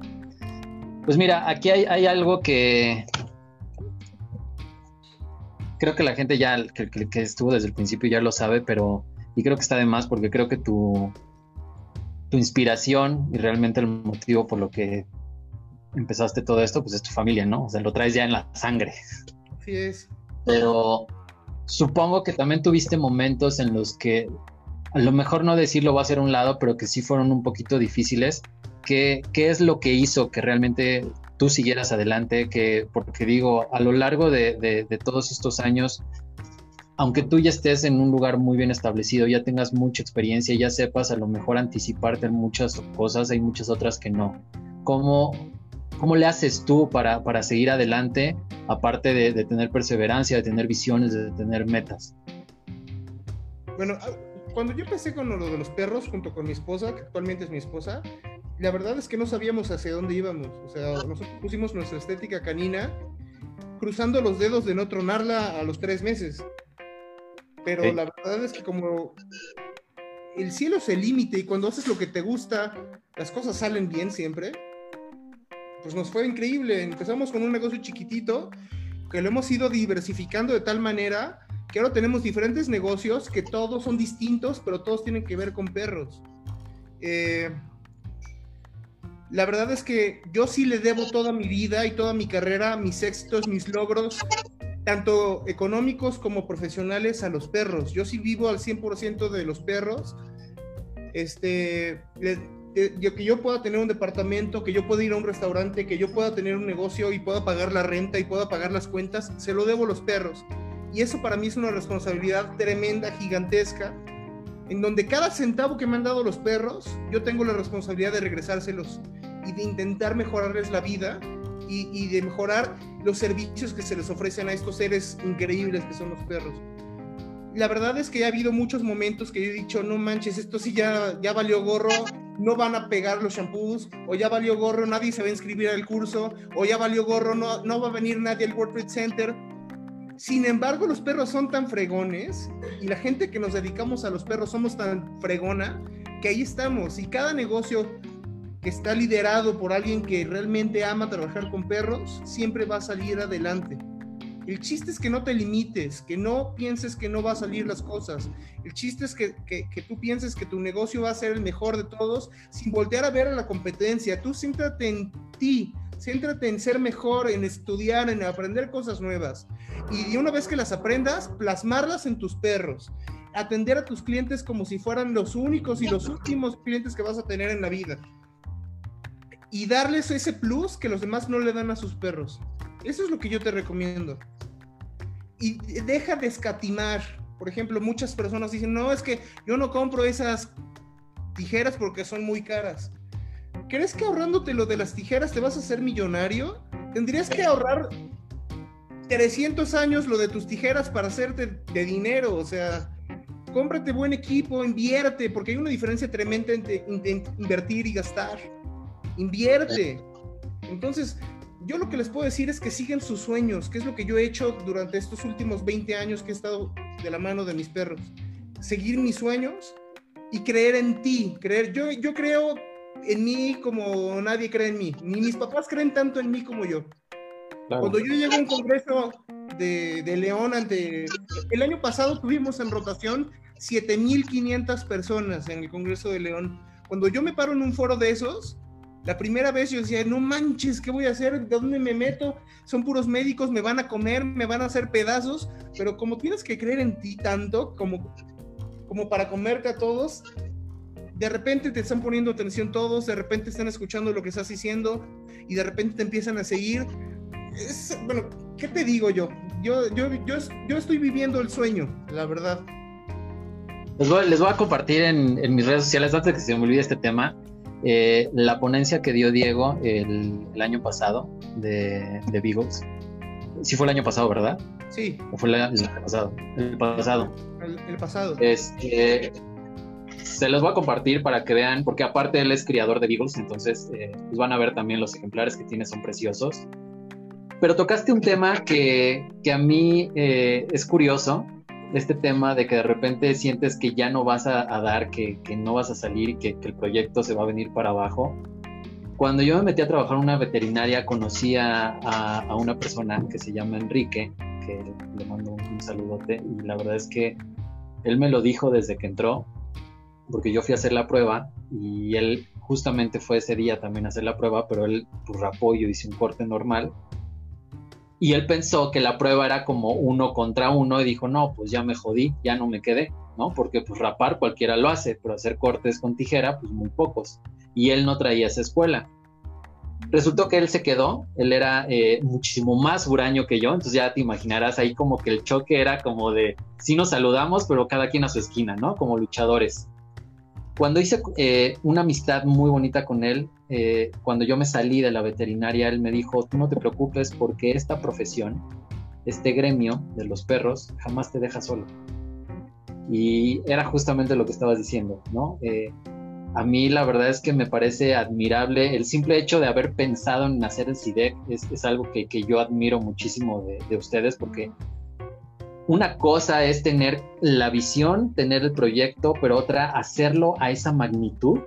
pues mira, aquí hay, hay, algo que creo que la gente ya que, que, estuvo desde el principio ya lo sabe, pero y creo que está de más porque creo que tu, tu inspiración y realmente el motivo por lo que empezaste todo esto, pues es tu familia, ¿no? O sea, lo traes ya en la sangre. Así es. Pero supongo que también tuviste momentos en los que, a lo mejor no decirlo va a ser un lado, pero que sí fueron un poquito difíciles. ¿Qué, es lo que hizo que realmente tú siguieras adelante? Que, porque digo, a lo largo de todos estos años, aunque tú ya estés en un lugar muy bien establecido, ya tengas mucha experiencia, ya sepas a lo mejor anticiparte en muchas cosas, hay muchas otras que no. ¿Cómo, cómo le haces tú para, para seguir adelante, aparte de, de, tener perseverancia, de tener visiones, de tener metas? Bueno, ah, cuando yo empecé con lo de los perros junto con mi esposa, que actualmente es mi esposa, la verdad es que no sabíamos hacia dónde íbamos. O sea, nosotros pusimos nuestra estética canina cruzando los dedos de no tronarla a los tres meses pero la verdad es que como el cielo es el límite y cuando haces lo que te gusta, las cosas salen bien siempre. Pues nos fue increíble. Empezamos con un negocio chiquitito que lo hemos ido diversificando de tal manera que ahora tenemos diferentes negocios que todos son distintos, pero todos tienen que ver con perros. Eh, la verdad es que yo sí le debo toda mi vida y toda mi carrera, mis éxitos, mis logros, tanto económicos como profesionales, a los perros. Yo sí vivo al 100% de los perros. Este, que yo pueda tener un departamento, que yo pueda ir a un restaurante, que yo pueda tener un negocio y pueda pagar la renta y pueda pagar las cuentas, se lo debo a los perros. Y eso para mí es una responsabilidad tremenda, gigantesca, en donde cada centavo que me han dado los perros, yo tengo la responsabilidad de regresárselos y de intentar mejorarles la vida y, de mejorar los servicios que se les ofrecen a estos seres increíbles que son los perros. La verdad es que ha habido muchos momentos que yo he dicho, no manches, esto sí ya, ya valió gorro, no van a pegar los shampoos, o ya valió gorro, nadie se va a inscribir al curso, o ya valió gorro, no, no va a venir nadie al World Center. Sin embargo, los perros son tan fregones y la gente que nos dedicamos a los perros somos tan fregona que ahí estamos y cada negocio que está liderado por alguien que realmente ama trabajar con perros, siempre va a salir adelante. El chiste es que no te limites, que no pienses que no va a salir las cosas. El chiste es que, que, tú pienses que tu negocio va a ser el mejor de todos sin voltear a ver a la competencia. Tú céntrate en ti, céntrate en ser mejor, en estudiar, en aprender cosas nuevas. Y una vez que las aprendas, plasmarlas en tus perros. Atender a tus clientes como si fueran los únicos y los últimos clientes que vas a tener en la vida y darles ese plus que los demás no le dan a sus perros. Eso es lo que yo te recomiendo. Y deja de escatimar. Por ejemplo, muchas personas dicen, no, es que yo no compro esas tijeras porque son muy caras. ¿Crees que ahorrándote lo de las tijeras te vas a hacer millonario? Tendrías que ahorrar 300 años lo de tus tijeras para hacerte de dinero. O sea, cómprate buen equipo, invierte, porque hay una diferencia tremenda entre invertir y gastar invierte. Entonces, yo lo que les puedo decir es que siguen sus sueños, que es lo que yo he hecho durante estos últimos 20 años que he estado de la mano de mis perros. Seguir mis sueños y creer en ti, creer, yo, yo creo en mí como nadie cree en mí, ni mis papás creen tanto en mí como yo. Cuando yo llego a un congreso de, de León ante... El año pasado tuvimos en rotación 7.500 personas en el Congreso de León. Cuando yo me paro en un foro de esos, la primera vez yo decía, no manches, ¿qué voy a hacer? ¿De dónde me meto? Son puros médicos, me van a comer, me van a hacer pedazos, pero como tienes que creer en ti tanto como, como para comerte a todos, de repente te están poniendo atención todos, de repente están escuchando lo que estás diciendo y de repente te empiezan a seguir. bueno, ¿qué te digo yo? Yo, yo, yo, estoy viviendo el sueño, la verdad. Les voy, les voy a compartir en, en mis redes sociales antes de que se me olvide este tema eh, la ponencia que dio Diego el, año pasado de, de Beagles. Sí fue el año pasado, ¿verdad? Sí. ¿O fue el, año pasado? El pasado. El, pasado. Este, se los voy a compartir para que vean, porque aparte él es criador de Beagles, entonces eh, pues van a ver también los ejemplares que tiene, son preciosos. Pero tocaste un tema que, que a mí eh, es curioso, este tema de que de repente sientes que ya no vas a, dar, que, no vas a salir, que, que el proyecto se va a venir para abajo. Cuando yo me metí a trabajar en una veterinaria, conocí a, a, una persona que se llama Enrique, que le mando un, saludote, y la verdad es que él me lo dijo desde que entró, porque yo fui a hacer la prueba y él justamente fue ese día también a hacer la prueba, pero él pues, apoyo hice un corte normal y él pensó que la prueba era como uno contra uno y dijo, no, pues ya me jodí, ya no me quedé, ¿no? Porque pues rapar cualquiera lo hace, pero hacer cortes con tijera, pues muy pocos. Y él no traía esa escuela. Resultó que él se quedó, él era eh, muchísimo más huraño que yo, entonces ya te imaginarás ahí como que el choque era como de, sí nos saludamos, pero cada quien a su esquina, ¿no? Como luchadores. Cuando hice eh, una amistad muy bonita con él, eh, cuando yo me salí de la veterinaria, él me dijo, tú no te preocupes porque esta profesión, este gremio de los perros, jamás te deja solo. Y era justamente lo que estabas diciendo, ¿no? Eh, a mí la verdad es que me parece admirable el simple hecho de haber pensado en hacer el CIDEC, es, es algo que, que, yo admiro muchísimo de, de ustedes porque una cosa es tener la visión, tener el proyecto, pero otra, hacerlo a esa magnitud.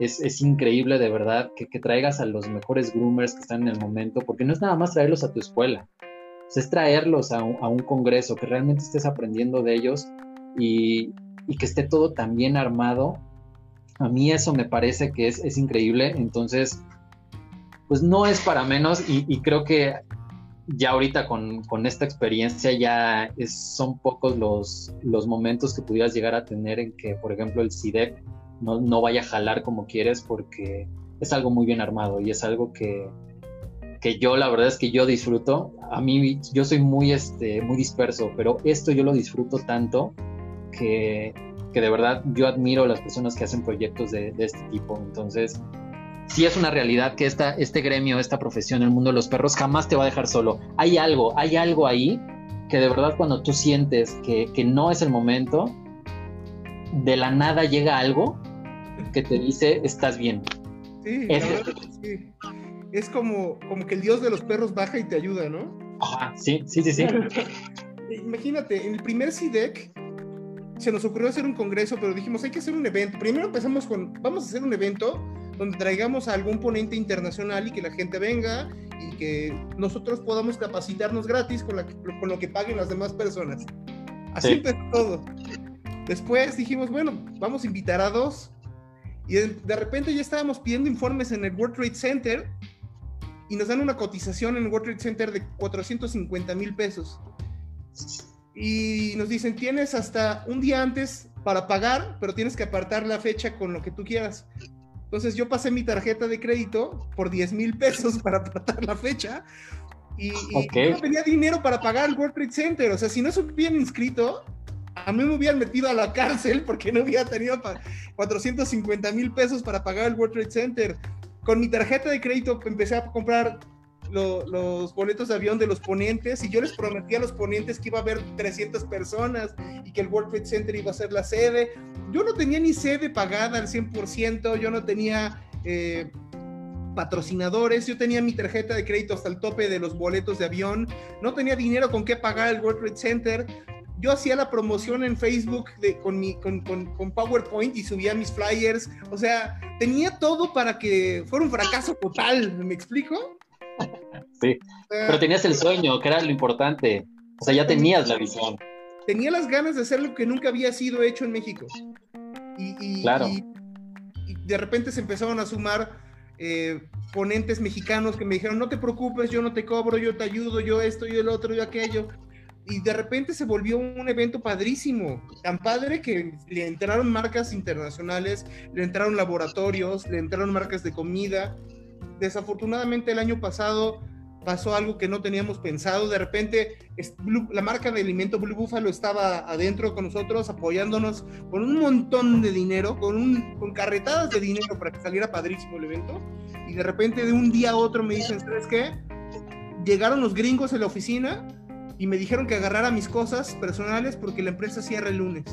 Es, increíble de verdad que, traigas a los mejores groomers que están en el momento, porque no es nada más traerlos a tu escuela, es traerlos a un, congreso, que realmente estés aprendiendo de ellos y, que esté todo tan bien armado. A mí eso me parece que es, increíble, entonces, pues no es para menos y creo que ya ahorita con, esta experiencia ya son pocos los, los momentos que pudieras llegar a tener en que, por ejemplo, el CIDEC no, no vaya a jalar como quieres porque es algo muy bien armado y es algo que, que yo la verdad es que yo disfruto. A mí yo soy muy, este, muy disperso, pero esto yo lo disfruto tanto que, que de verdad yo admiro a las personas que hacen proyectos de este tipo. Entonces, sí es una realidad que esta, este gremio, esta profesión, el mundo de los perros, jamás te va a dejar solo. Hay algo, hay algo ahí que de verdad cuando tú sientes que, no es el momento, de la nada llega algo que te dice, estás bien. Sí, sí. Es como, como que el dios de los perros baja y te ayuda, ¿no? Ajá, sí, sí, sí, sí. Imagínate, en el primer CIDEC se nos ocurrió hacer un congreso, pero dijimos, hay que hacer un evento. Primero empezamos con, vamos a hacer un evento donde traigamos a algún ponente internacional y que la gente venga y que nosotros podamos capacitarnos gratis con, con lo que paguen las demás personas. Así empezó todo. Después dijimos, bueno, vamos a invitar a dos. Y de, repente ya estábamos pidiendo informes en el World Trade Center y nos dan una cotización en el World Trade Center de 450 mil pesos. Y nos dicen, tienes hasta un día antes para pagar, pero tienes que apartar la fecha con lo que tú quieras. Entonces yo pasé mi tarjeta de crédito por 10 mil pesos para tratar la fecha y, no tenía dinero para pagar el World Trade Center. O sea, si no se hubieran inscrito, a mí me hubieran metido a la cárcel porque no hubiera tenido 450 mil pesos para pagar el World Trade Center. Con mi tarjeta de crédito empecé a comprar los boletos de avión de los ponentes y yo les prometí a los ponentes que iba a haber 300 personas y que el World Trade Center iba a ser la sede. Yo no tenía ni sede pagada al 100%, yo no tenía eh, patrocinadores, yo tenía mi tarjeta de crédito hasta el tope de los boletos de avión, no tenía dinero con qué pagar el World Trade Center. Yo hacía la promoción en Facebook de, con, mi, con, con PowerPoint y subía mis flyers. O sea, tenía todo para que fuera un fracaso total. ¿Me explico? Sí, pero tenías el sueño, que era lo importante. O sea, ya tenías la visión. Tenía las ganas de hacer lo que nunca había sido hecho en México. Y, claro. y, de repente se empezaron a sumar eh, ponentes mexicanos que me dijeron, no te preocupes, yo no te cobro, yo te ayudo, yo esto, yo el otro, yo aquello. Y de repente se volvió un evento padrísimo, tan padre que le entraron marcas internacionales, le entraron laboratorios, le entraron marcas de comida, desafortunadamente el año pasado pasó algo que no teníamos pensado. De repente, la marca de alimento Blue Buffalo estaba adentro con nosotros, apoyándonos con un montón de dinero, con, un, con carretadas de dinero para que saliera padrísimo el evento. Y de repente, de un día a otro, me dicen: ¿Sabes qué? Llegaron los gringos a la oficina y me dijeron que agarrara mis cosas personales porque la empresa cierra el lunes.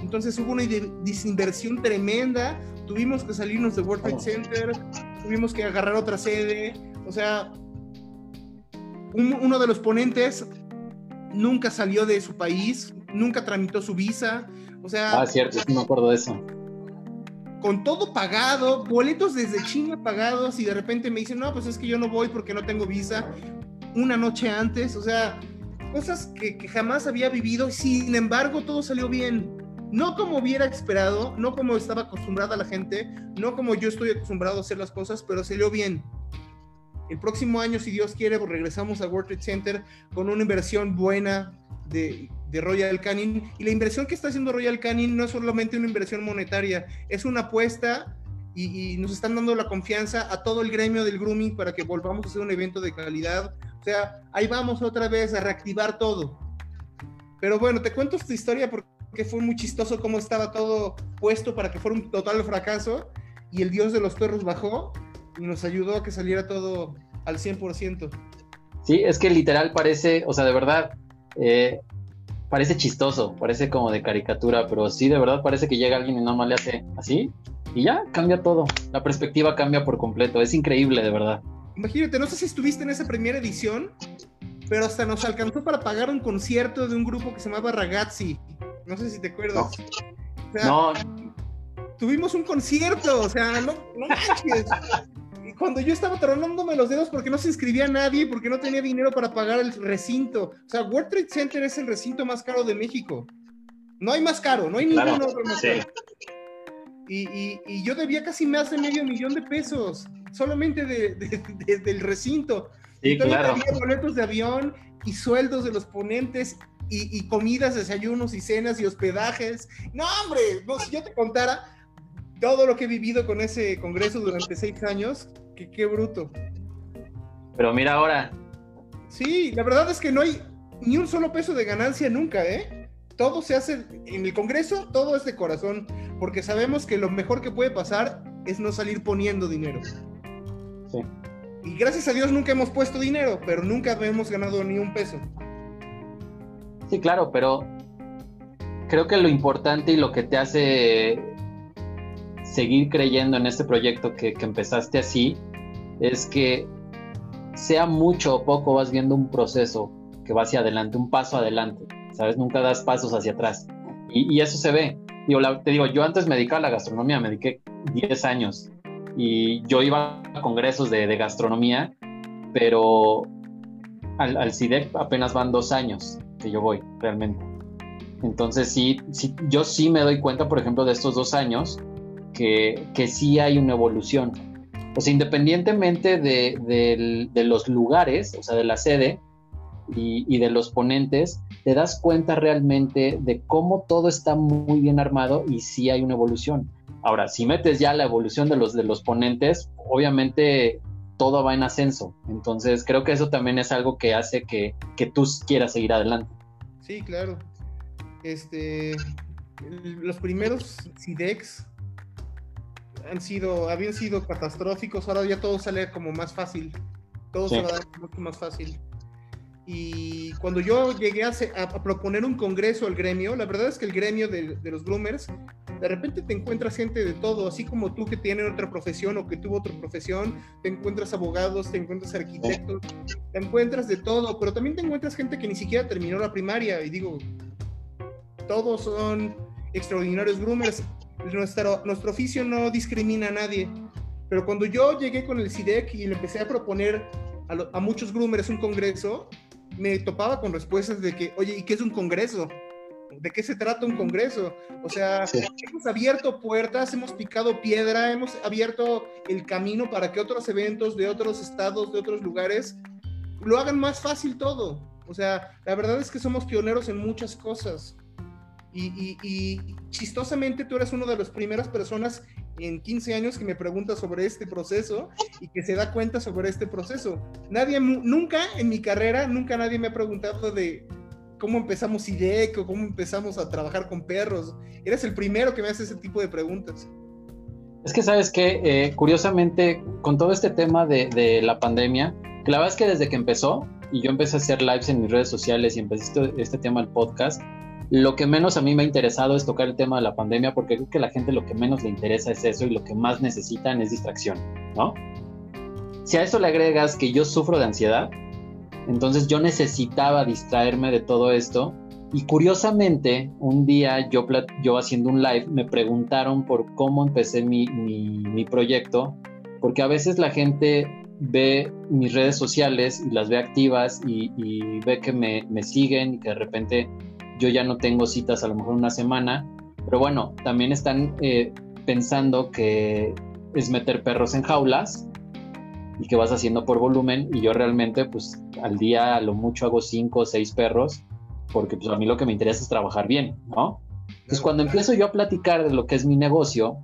Entonces hubo una desinversión tremenda. Tuvimos que salirnos de World Trade Center, tuvimos que agarrar otra sede, o sea, uno de los ponentes nunca salió de su país, nunca tramitó su visa, o sea... Ah, cierto, sí me acuerdo de eso. Con todo pagado, boletos desde China pagados y de repente me dicen, no, pues es que yo no voy porque no tengo visa, una noche antes, o sea, cosas que, que jamás había vivido, sin embargo todo salió bien no como hubiera esperado, no como estaba acostumbrada la gente, no como yo estoy acostumbrado a hacer las cosas, pero salió bien. El próximo año, si Dios quiere, pues regresamos a World Trade Center con una inversión buena de, Royal Canin. Y la inversión que está haciendo Royal Canin no es solamente una inversión monetaria, es una apuesta y, y, nos están dando la confianza a todo el gremio del grooming para que volvamos a hacer un evento de calidad. O sea, ahí vamos otra vez a reactivar todo. Pero bueno, te cuento esta historia porque que fue muy chistoso cómo estaba todo puesto para que fuera un total fracaso y el dios de los perros bajó y nos ayudó a que saliera todo al 100%. Sí, es que literal parece, o sea, de verdad, eh, parece chistoso, parece como de caricatura, pero sí, de verdad parece que llega alguien y nada más le hace así y ya cambia todo. La perspectiva cambia por completo, es increíble, de verdad. Imagínate, no sé si estuviste en esa primera edición, pero hasta nos alcanzó para pagar un concierto de un grupo que se llamaba Ragazzi. No sé si te acuerdas. No. Tuvimos un concierto, o sea, no, no manches. Cuando yo estaba tronándome los dedos porque no se inscribía nadie, porque no tenía dinero para pagar el recinto. O sea, World Trade Center es el recinto más caro de México. No hay más caro, no hay ningún otro más caro. Y, yo debía casi más de medio millón de pesos, solamente del recinto. Sí, y claro. Boletos de avión y sueldos de los ponentes y, comidas, desayunos y cenas y hospedajes. No, hombre, no, si yo te contara todo lo que he vivido con ese congreso durante seis años, que qué bruto. Pero mira ahora. Sí, la verdad es que no hay ni un solo peso de ganancia nunca, ¿eh? Todo se hace en el congreso, todo es de corazón, porque sabemos que lo mejor que puede pasar es no salir poniendo dinero. Sí. Y gracias a Dios nunca hemos puesto dinero, pero nunca hemos ganado ni un peso. Sí, claro, pero creo que lo importante y lo que te hace seguir creyendo en este proyecto que, empezaste así es que sea mucho o poco vas viendo un proceso que va hacia adelante, un paso adelante, ¿sabes? Nunca das pasos hacia atrás. Y, eso se ve. Digo, te digo, yo antes me dedicaba a la gastronomía, me dediqué 10 años y yo iba a congresos de, gastronomía, pero al, al CIDEC apenas van dos años que yo voy realmente. Entonces sí, sí, yo sí me doy cuenta, por ejemplo, de estos dos años, que, que sí hay una evolución. O sea, independientemente de, de, los lugares, o sea, de la sede y, y, de los ponentes, te das cuenta realmente de cómo todo está muy bien armado y sí hay una evolución. Ahora, si metes ya la evolución de los, de los ponentes, obviamente todo va en ascenso. Entonces, creo que eso también es algo que hace que, que tú quieras seguir adelante. Sí, claro. Este, los primeros CIDEX han sido, habían sido catastróficos, ahora ya todo sale como más fácil. Todo se va a dar mucho más fácil. Y cuando yo llegué a, a, proponer un congreso al gremio, la verdad es que el gremio de, de, los groomers, de repente te encuentras gente de todo, así como tú que tienes otra profesión o que tuvo otra profesión, te encuentras abogados, te encuentras arquitectos, te encuentras de todo, pero también te encuentras gente que ni siquiera terminó la primaria. Y digo, todos son extraordinarios groomers. Nuestro, nuestro oficio no discrimina a nadie. Pero cuando yo llegué con el CIDEC y le empecé a proponer a, a muchos groomers un congreso, me topaba con respuestas de que, oye, ¿y qué es un congreso? ¿De qué se trata un congreso? O sea, hemos abierto puertas, hemos picado piedra, hemos abierto el camino para que otros eventos de otros estados, de otros lugares, lo hagan más fácil todo. O sea, la verdad es que somos pioneros en muchas cosas. Y, y chistosamente tú eres una de las primeras personas en 15 años que me pregunta sobre este proceso y que se da cuenta sobre este proceso. Nadie, nunca en mi carrera, nunca nadie me ha preguntado de cómo empezamos IDEC o cómo empezamos a trabajar con perros. Eres el primero que me hace ese tipo de preguntas. Es que sabes que, eh, curiosamente, con todo este tema de, de, la pandemia, la verdad es que desde que empezó, y yo empecé a hacer lives en mis redes sociales y empecé este, este tema del podcast, lo que menos a mí me ha interesado es tocar el tema de la pandemia porque creo que a la gente lo que menos le interesa es eso y lo que más necesitan es distracción, ¿no? Si a eso le agregas que yo sufro de ansiedad, entonces yo necesitaba distraerme de todo esto. Y curiosamente un día yo, yo haciendo un live me preguntaron por cómo empecé mi, mi, proyecto, porque a veces la gente ve mis redes sociales y las ve activas y, ve que me, me siguen y que de repente yo ya no tengo citas a lo mejor una semana, pero bueno, también están eh, pensando que es meter perros en jaulas y que vas haciendo por volumen y yo realmente pues al día a lo mucho hago cinco o seis perros porque pues a mí lo que me interesa es trabajar bien, ¿no? Entonces cuando empiezo yo a platicar de lo que es mi negocio,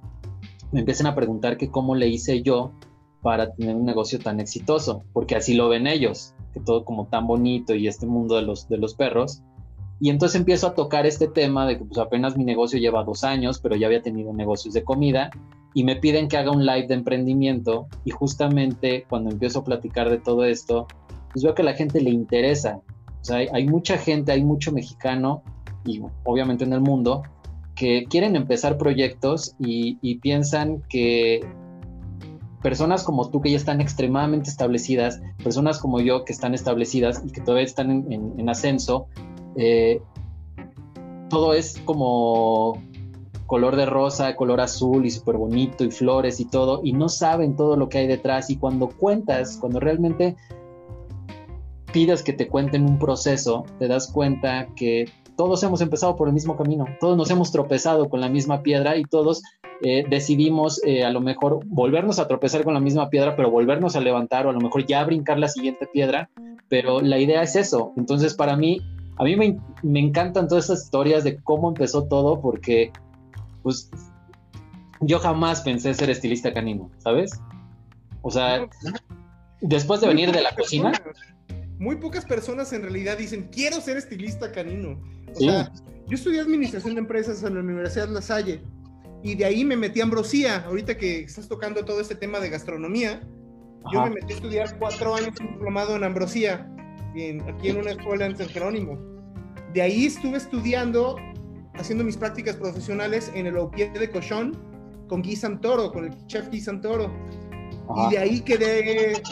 me empiezan a preguntar que cómo le hice yo para tener un negocio tan exitoso, porque así lo ven ellos, que todo como tan bonito y este mundo de los, de los perros, y entonces empiezo a tocar este tema de que pues apenas mi negocio lleva dos años, pero ya había tenido negocios de comida y me piden que haga un live de emprendimiento y justamente cuando empiezo a platicar de todo esto, pues veo que a la gente le interesa. O sea, hay, mucha gente, hay mucho mexicano y obviamente en el mundo que quieren empezar proyectos y, y piensan que personas como tú que ya están extremadamente establecidas, personas como yo que están establecidas y que todavía están en, ascenso, eh, todo es como color de rosa, color azul y súper bonito y flores y todo, y no saben todo lo que hay detrás. Y cuando cuentas, cuando realmente pidas que te cuenten un proceso, te das cuenta que todos hemos empezado por el mismo camino, todos nos hemos tropezado con la misma piedra y todos eh, decidimos eh, a lo mejor volvernos a tropezar con la misma piedra, pero volvernos a levantar o a lo mejor ya brincar la siguiente piedra, pero la idea es eso. Entonces para mí, a mí me, me encantan todas esas historias de cómo empezó todo porque pues yo jamás pensé ser estilista canino, ¿sabes? O sea, después de venir de la cocina muy pocas personas en realidad dicen, quiero ser estilista canino. O sea, yo estudié administración de empresas en la Universidad La Salle y de ahí me metí a Ambrosía. Ahorita que estás tocando todo este tema de gastronomía, yo me metí a estudiar cuatro años diplomado en Ambrosía, aquí en una escuela en San Jerónimo. De ahí estuve estudiando, haciendo mis prácticas profesionales en el Opié de Cochón con Guy Santoro, con el chef Guy Santoro. Y de ahí quedé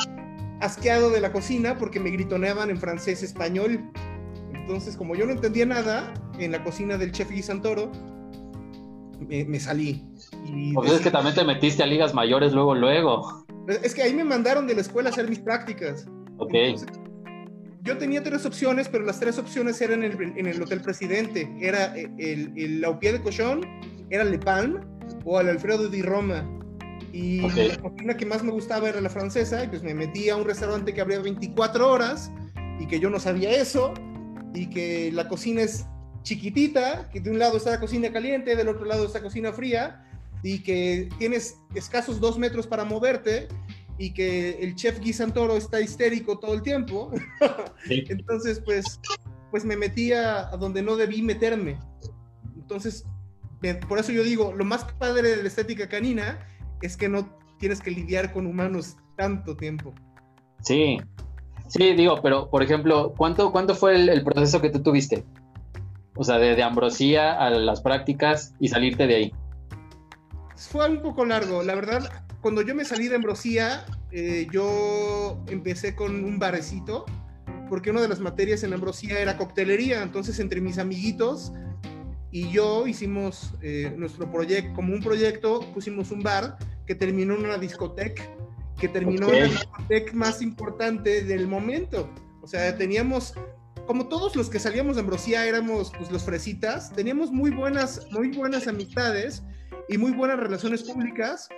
asqueado de la cocina porque me gritoneaban en francés español. Entonces, como yo no entendía nada en la cocina del chef Guy Santoro, me, salí. Y pues es que también te metiste a ligas mayores luego, luego. Es que ahí me mandaron de la escuela a hacer mis prácticas. Ok. Yo tenía tres opciones, pero las tres opciones eran en el, en el Hotel Presidente. Era el, el, el de Cochón, era Le Palme o el Alfredo di Roma. Y la cocina que más me gustaba era la francesa, y pues me metí a un restaurante que abría 24 horas y que yo no sabía eso, y que la cocina es chiquitita, que de un lado está la cocina caliente, del otro lado está la cocina fría, y que tienes escasos dos metros para moverte, y que el chef Guy Santoro está histérico todo el tiempo. Entonces, pues, pues me metí a, a donde no debí meterme. Entonces, por eso yo digo, lo más padre de la estética canina es que no tienes que lidiar con humanos tanto tiempo. Sí, sí, digo, pero por ejemplo, ¿cuánto, cuánto fue el, proceso que tú tuviste? O sea, de, ambrosía a las prácticas y salirte de ahí. Fue un poco largo, la verdad. Cuando yo me salí de ambrosía, eh, yo empecé con un barecito, porque una de las materias en ambrosía era coctelería. Entonces, entre mis amiguitos, y yo hicimos eh, nuestro proyecto, como un proyecto, pusimos un bar que terminó en una discoteca, que terminó en la discoteca más importante del momento. O sea, teníamos, como todos los que salíamos de Ambrosía éramos pues, los fresitas, teníamos muy buenas, muy buenas amistades y muy buenas relaciones públicas.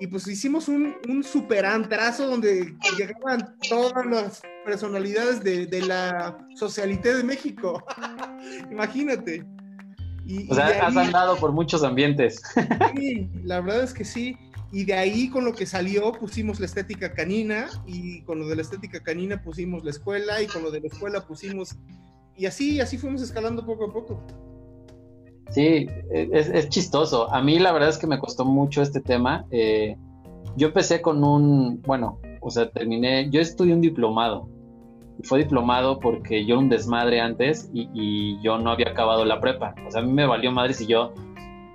Y pues hicimos un, un super antrazo donde llegaban todas las personalidades de, de la socialité de México. Imagínate o sea, has andado por muchos ambientes. Sí, la verdad es que sí. Y de ahí con lo que salió pusimos la estética canina y con lo de la estética canina pusimos la escuela y con lo de la escuela pusimos... Y así, así fuimos escalando poco a poco. Sí, es, es chistoso. A mí la verdad es que me costó mucho este tema. Eh, yo empecé con un, bueno, o sea, terminé, yo estudié un diplomado fue diplomado porque yo un desmadre antes y, yo no había acabado la prepa. O sea, a mí me valió madre si yo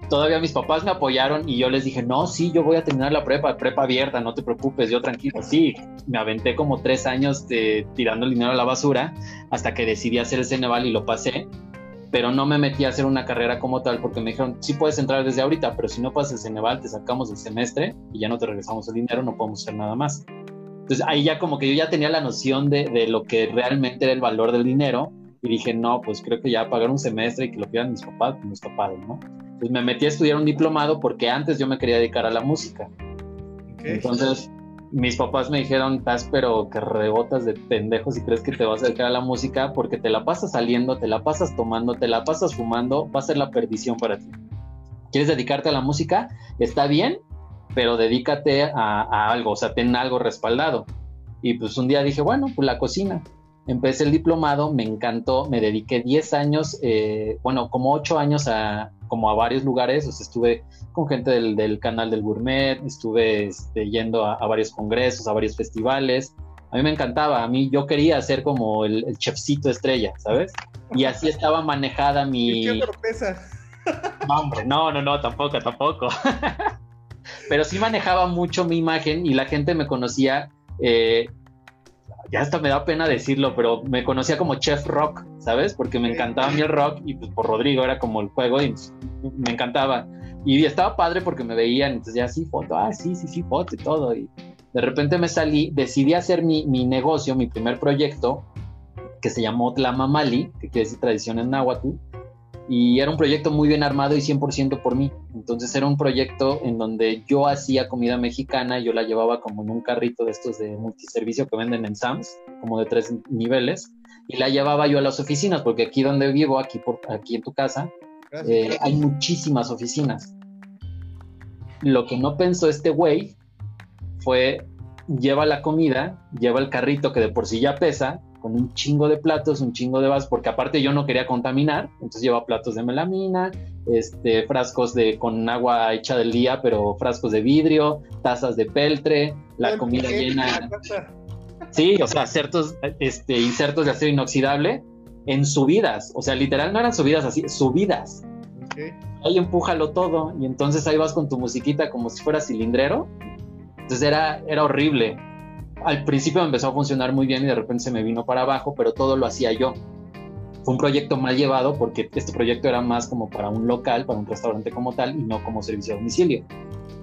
todavía mis papás me apoyaron y yo les dije, no, sí, yo voy a terminar la prepa, prepa abierta, no te preocupes, yo tranquilo, sí, me aventé como tres años de, tirando el dinero a la basura hasta que decidí hacer el Ceneval y lo pasé, pero no me metí a hacer una carrera como tal porque me dijeron, sí puedes entrar desde ahorita, pero si no pasas el Ceneval, te sacamos el semestre y ya no te regresamos el dinero, no podemos hacer nada más. Entonces ahí ya como que yo ya tenía la noción de, de, lo que realmente era el valor del dinero y dije, no, pues creo que ya pagar un semestre y que lo pidan mis papás, pues no está padre, ¿no? Entonces me metí a estudiar un diplomado porque antes yo me quería dedicar a la música. Entonces mis papás me dijeron, estás pero que rebotas de pendejos y crees que te vas a dedicar a la música porque te la pasas saliendo, te la pasas tomando, te la pasas fumando, va a ser la perdición para ti. ¿Quieres dedicarte a la música? Está bien, pero dedícate a, algo, o sea, ten algo respaldado. Y pues un día dije, bueno, pues la cocina. Empecé el diplomado, me encantó, me dediqué 10 años, eh, bueno, como 8 años a, como a varios lugares, o sea, estuve con gente del, canal del gourmet, estuve este, yendo a, varios congresos, a varios festivales. A mí me encantaba, a mí yo quería ser como el, chefcito estrella, ¿sabes? Y así estaba manejada mi... ¿Qué sorpresa? No, hombre, no, no, no, tampoco, tampoco. pero sí manejaba mucho mi imagen y la gente me conocía, eh, ya hasta me da pena decirlo, pero me conocía como Chef Rock, ¿sabes? Porque me encantaba a el rock y pues por Rodrigo era como el juego y me encantaba. Y estaba padre porque me veían, entonces ya sí, foto, ah, sí, sí, sí, foto y todo. Y de repente me salí, decidí hacer mi, mi negocio, mi primer proyecto, que se llamó Tlamamali, que quiere decir tradición en náhuatl, y era un proyecto muy bien armado y 100% por mí. Entonces era un proyecto en donde yo hacía comida mexicana, yo la llevaba como en un carrito de estos de multiservicio que venden en Sams, como de tres niveles, y la llevaba yo a las oficinas, porque aquí donde vivo, aquí, por, aquí en tu casa, eh, hay muchísimas oficinas. Lo que no pensó este güey fue lleva la comida, lleva el carrito que de por sí ya pesa, con un chingo de platos, un chingo de vasos, porque aparte yo no quería contaminar, entonces lleva platos de melamina, este, frascos de, con agua hecha del día, pero frascos de vidrio, tazas de peltre, la comida llena. Sí, o sea, ciertos este, insertos de acero inoxidable en subidas, o sea, literal no eran subidas así, subidas. Ahí empújalo todo y entonces ahí vas con tu musiquita como si fuera cilindrero. Entonces era, era horrible al principio empezó a funcionar muy bien y de repente se me vino para abajo, pero todo lo hacía yo. Fue un proyecto mal llevado porque este proyecto era más como para un local, para un restaurante como tal y no como servicio a domicilio.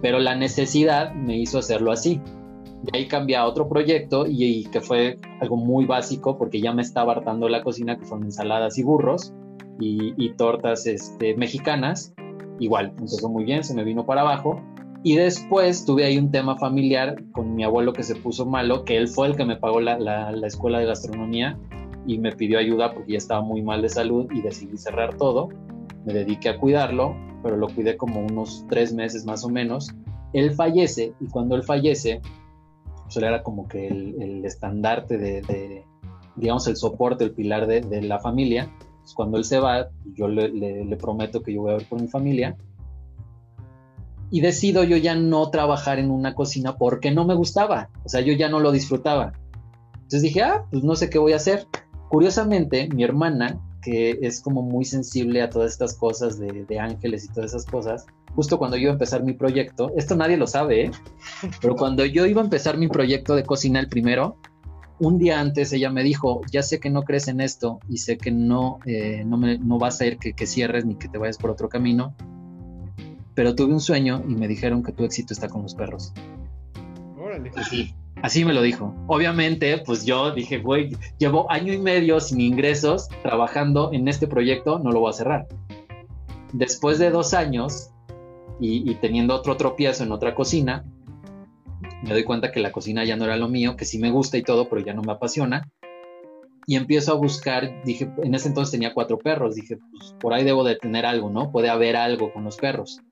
Pero la necesidad me hizo hacerlo así. De ahí cambié a otro proyecto y, que fue algo muy básico porque ya me estaba hartando la cocina, que fueron ensaladas y burros y, tortas este, mexicanas. Igual, empezó muy bien, se me vino para abajo y después tuve ahí un tema familiar con mi abuelo que se puso malo, que él fue el que me pagó la, la, escuela de gastronomía y me pidió ayuda porque ya estaba muy mal de salud y decidí cerrar todo. Me dediqué a cuidarlo, pero lo cuidé como unos tres meses más o menos. Él fallece y cuando él fallece, pues él era como que el, estandarte de, digamos, el soporte, el pilar de, de la familia. Pues cuando él se va, yo le, le prometo que yo voy a ver por mi familia y decido yo ya no trabajar en una cocina porque no me gustaba, o sea, yo ya no lo disfrutaba. Entonces dije, ah, pues no sé qué voy a hacer. Curiosamente, mi hermana, que es como muy sensible a todas estas cosas de, ángeles y todas esas cosas, justo cuando yo iba a empezar mi proyecto, esto nadie lo sabe, ¿eh? pero cuando yo iba a empezar mi proyecto de cocina el primero, un día antes ella me dijo, ya sé que no crees en esto y sé que no, eh, no, me, no vas a ir que, que cierres ni que te vayas por otro camino, pero tuve un sueño y me dijeron que tu éxito está con los perros. Órale. Así, así me lo dijo. Obviamente, pues yo dije, güey, llevo año y medio sin ingresos trabajando en este proyecto, no lo voy a cerrar. Después de dos años y, teniendo otro tropiezo en otra cocina, me doy cuenta que la cocina ya no era lo mío, que sí me gusta y todo, pero ya no me apasiona. Y empiezo a buscar, dije, en ese entonces tenía cuatro perros, dije, pues por ahí debo de tener algo, ¿no? Puede haber algo con los perros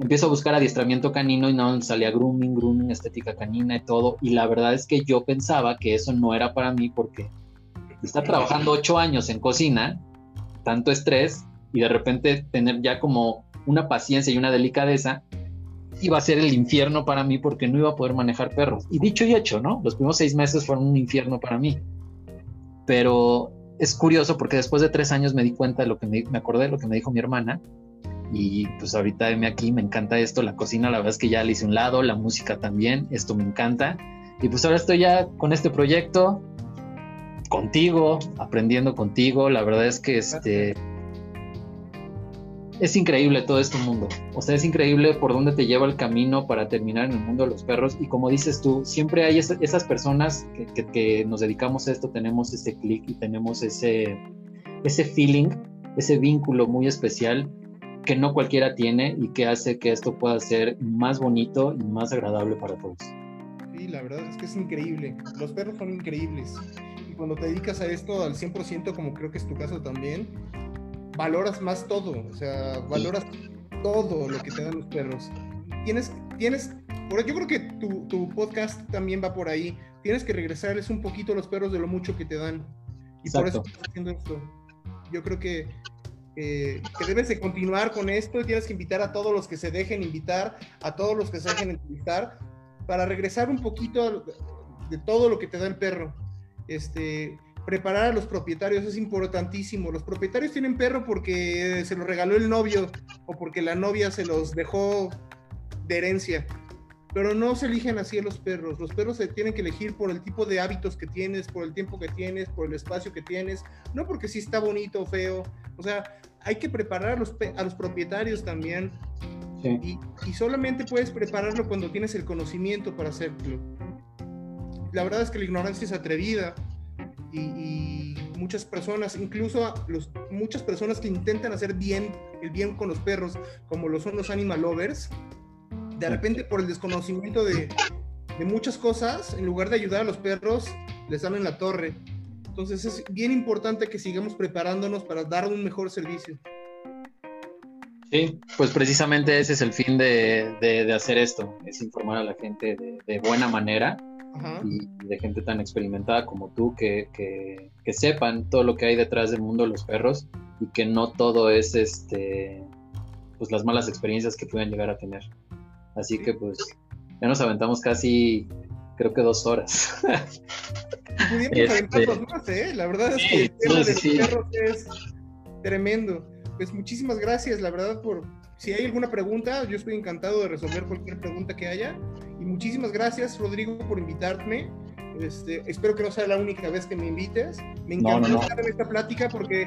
empiezo a buscar adiestramiento canino y no salía grooming, grooming, estética canina y todo. Y la verdad es que yo pensaba que eso no era para mí porque estar trabajando ocho años en cocina, tanto estrés y de repente tener ya como una paciencia y una delicadeza, iba a ser el infierno para mí porque no iba a poder manejar perros. Y dicho y hecho, ¿no? Los primeros seis meses fueron un infierno para mí. Pero es curioso porque después de tres años me di cuenta de lo que me, me acordé de lo que me dijo mi hermana y pues ahorita me aquí, me encanta esto, la cocina la verdad es que ya le hice un lado, la música también, esto me encanta. Y pues ahora estoy ya con este proyecto, contigo, aprendiendo contigo, la verdad es que este... Es increíble todo este mundo, o sea, es increíble por dónde te lleva el camino para terminar en el mundo de los perros. Y como dices tú, siempre hay esas personas que, que, nos dedicamos a esto, tenemos ese clic y tenemos ese, ese feeling, ese vínculo muy especial que no cualquiera tiene y que hace que esto pueda ser más bonito y más agradable para todos. Sí, la verdad es que es increíble. Los perros son increíbles. Y cuando te dedicas a esto al 100%, como creo que es tu caso también, valoras más todo. O sea, valoras todo lo que te dan los perros. Tienes, tienes, yo creo que tu, tu podcast también va por ahí. Tienes que regresarles un poquito a los perros de lo mucho que te dan. Y por eso estás haciendo esto. Yo creo que que debes de continuar con esto y tienes que invitar a todos los que se dejen invitar, a todos los que se dejen entrevistar, para regresar un poquito de todo lo que te da el perro. Este, preparar a los propietarios es importantísimo. Los propietarios tienen perro porque se los regaló el novio o porque la novia se los dejó de herencia. pero no se eligen así a los perros. Los perros se tienen que elegir por el tipo de hábitos que tienes, por el tiempo que tienes, por el espacio que tienes, no porque si está bonito o feo. O sea, hay que preparar a los, a los propietarios también. Y, y, solamente puedes prepararlo cuando tienes el conocimiento para hacerlo. La verdad es que la ignorancia es atrevida y, muchas personas, incluso los, muchas personas que intentan hacer bien el bien con los perros, como lo son los animal lovers, de repente por el desconocimiento de, de muchas cosas, en lugar de ayudar a los perros, les dan en la torre. Entonces es bien importante que sigamos preparándonos para dar un mejor servicio. Sí, pues precisamente ese es el fin de, de, hacer esto, es informar a la gente de, de buena manera y de gente tan experimentada como tú que, que, que, sepan todo lo que hay detrás del mundo de los perros y que no todo es este pues las malas experiencias que puedan llegar a tener. Así que pues ya nos aventamos casi creo que dos horas. este... más, ¿eh? La verdad es que el tema de los perros es tremendo. Pues muchísimas gracias, la verdad, por si hay alguna pregunta, yo estoy encantado de resolver cualquier pregunta que haya. Y muchísimas gracias, Rodrigo, por invitarme. Este, espero que no sea la única vez que me invites. Me encanta estar en esta plática porque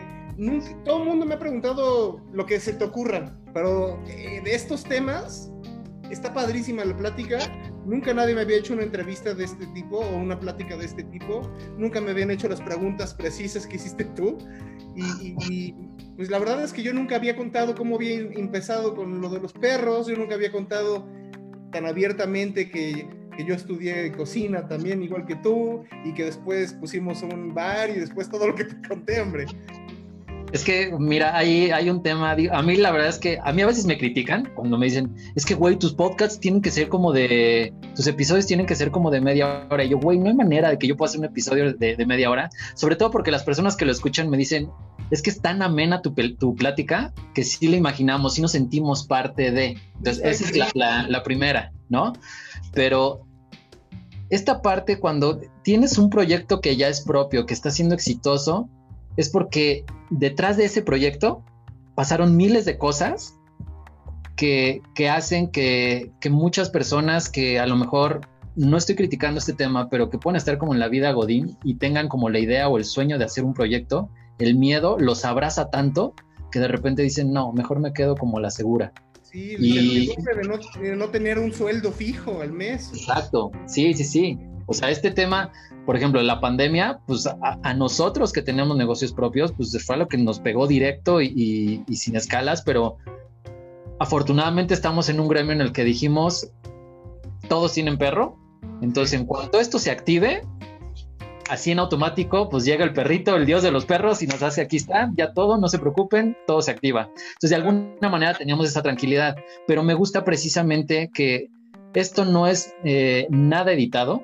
todo el mundo me ha preguntado lo que se te ocurra, pero eh, de estos temas está padrísima la plática. Nunca nadie me había hecho una entrevista de este tipo o una plática de este tipo. Nunca me habían hecho las preguntas precisas que hiciste tú. Y, pues la verdad es que yo nunca había contado cómo había empezado con lo de los perros. Yo nunca había contado tan abiertamente que, que yo estudié cocina también, igual que tú, y que después pusimos un bar y después todo lo que te conté, hombre. Es que, mira, hay, hay un tema, a mí la verdad es que a mí a veces me critican cuando me dicen, es que, güey, tus podcasts tienen que ser como de, tus episodios tienen que ser como de media hora. Y yo, güey, no hay manera de que yo pueda hacer un episodio de, media hora, sobre todo porque las personas que lo escuchan me dicen, es que es tan amena tu, tu plática que sí la imaginamos, sí nos sentimos parte de. Entonces, esa es la, la primera, ¿no? Pero esta parte, cuando tienes un proyecto que ya es propio, que está siendo exitoso, es porque detrás de ese proyecto pasaron miles de cosas que, hacen que, muchas personas que a lo mejor no estoy criticando este tema, pero que pueden estar como en la vida Godín y tengan como la idea o el sueño de hacer un proyecto, el miedo los abraza tanto que de repente dicen, no, mejor me quedo como la segura. Sí, y... de no, de no tener un sueldo fijo al mes. Exacto, sí, sí, sí. O sea, este tema, por ejemplo, la pandemia, pues a, nosotros que tenemos negocios propios, pues fue lo que nos pegó directo y, sin escalas, pero afortunadamente estamos en un gremio en el que dijimos, todos tienen perro, entonces en cuanto esto se active, así en automático, pues llega el perrito, el dios de los perros, y nos hace aquí está, ya todo, no se preocupen, todo se activa. Entonces, de alguna manera teníamos esa tranquilidad, pero me gusta precisamente que esto no es eh, nada editado,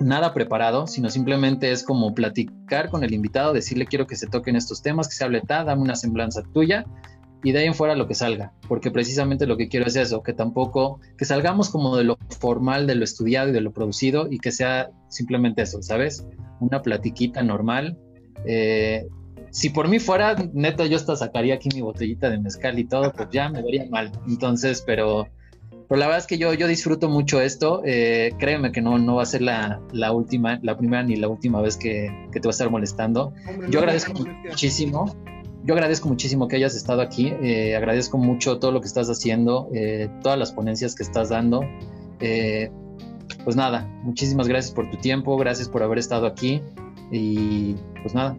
nada preparado, sino simplemente es como platicar con el invitado, decirle quiero que se toquen estos temas, que se hable tal, dame una semblanza tuya y de ahí en fuera lo que salga, porque precisamente lo que quiero es eso, que tampoco, que salgamos como de lo formal, de lo estudiado y de lo producido y que sea simplemente eso, ¿sabes? Una platiquita normal. Eh, si por mí fuera, neta, yo hasta sacaría aquí mi botellita de mezcal y todo, pues ya me vería mal. Entonces, pero pero la verdad es que yo, yo disfruto mucho esto. Eh, créeme que no, no va a ser la, la, última, la primera ni la última vez que, que te va a estar molestando. yo agradezco muchísimo. Yo agradezco muchísimo que hayas estado aquí. Eh, agradezco mucho todo lo que estás haciendo, eh, todas las ponencias que estás dando. pues nada, muchísimas gracias por tu tiempo, gracias por haber estado aquí y pues nada.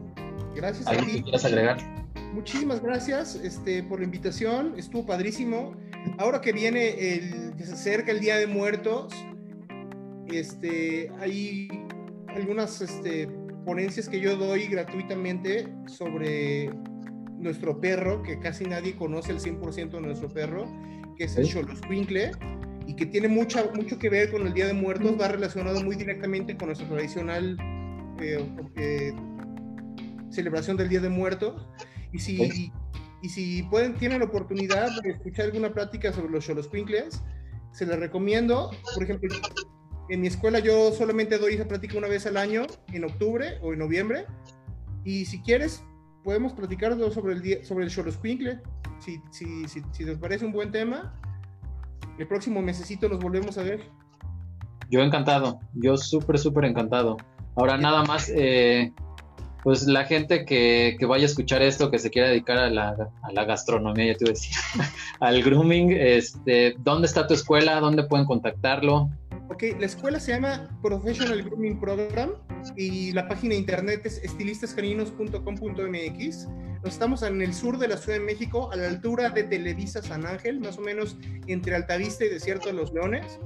Gracias a ti. quieras agregar? Muchísimas gracias este, por la invitación, estuvo padrísimo ahora que viene el, que se acerca el Día de Muertos, este, hay algunas este, ponencias que yo doy gratuitamente sobre nuestro perro, que casi nadie conoce el 100% de nuestro perro, que es el Xoloscuincle, y que tiene mucha, mucho que ver con el Día de Muertos, va relacionado muy directamente con nuestra tradicional eh, eh, celebración del Día de Muertos. Y si, y si pueden, tienen la oportunidad de escuchar alguna plática sobre los Xoloscuincles, se les recomiendo. Por ejemplo, en mi escuela yo solamente doy esa plática una vez al año, en octubre o en noviembre. Y si quieres, podemos platicar sobre el, sobre el Xoloscuincle. Si, si, si, si les parece un buen tema, el próximo mesecito nos volvemos a ver. Yo encantado, yo súper, súper encantado. Ahora nada más, eh, pues la gente que, vaya a escuchar esto, que se quiera dedicar a la, a la gastronomía, ya te voy a decir, al grooming, este, ¿dónde está tu escuela? ¿Dónde pueden contactarlo? Ok, la escuela se llama Professional Grooming Program y la página de internet es estilistascaninos.com.mx. Nos estamos en el sur de la Ciudad de México, a la altura de Televisa San Ángel, más o menos entre Altavista y Desierto de los Leones,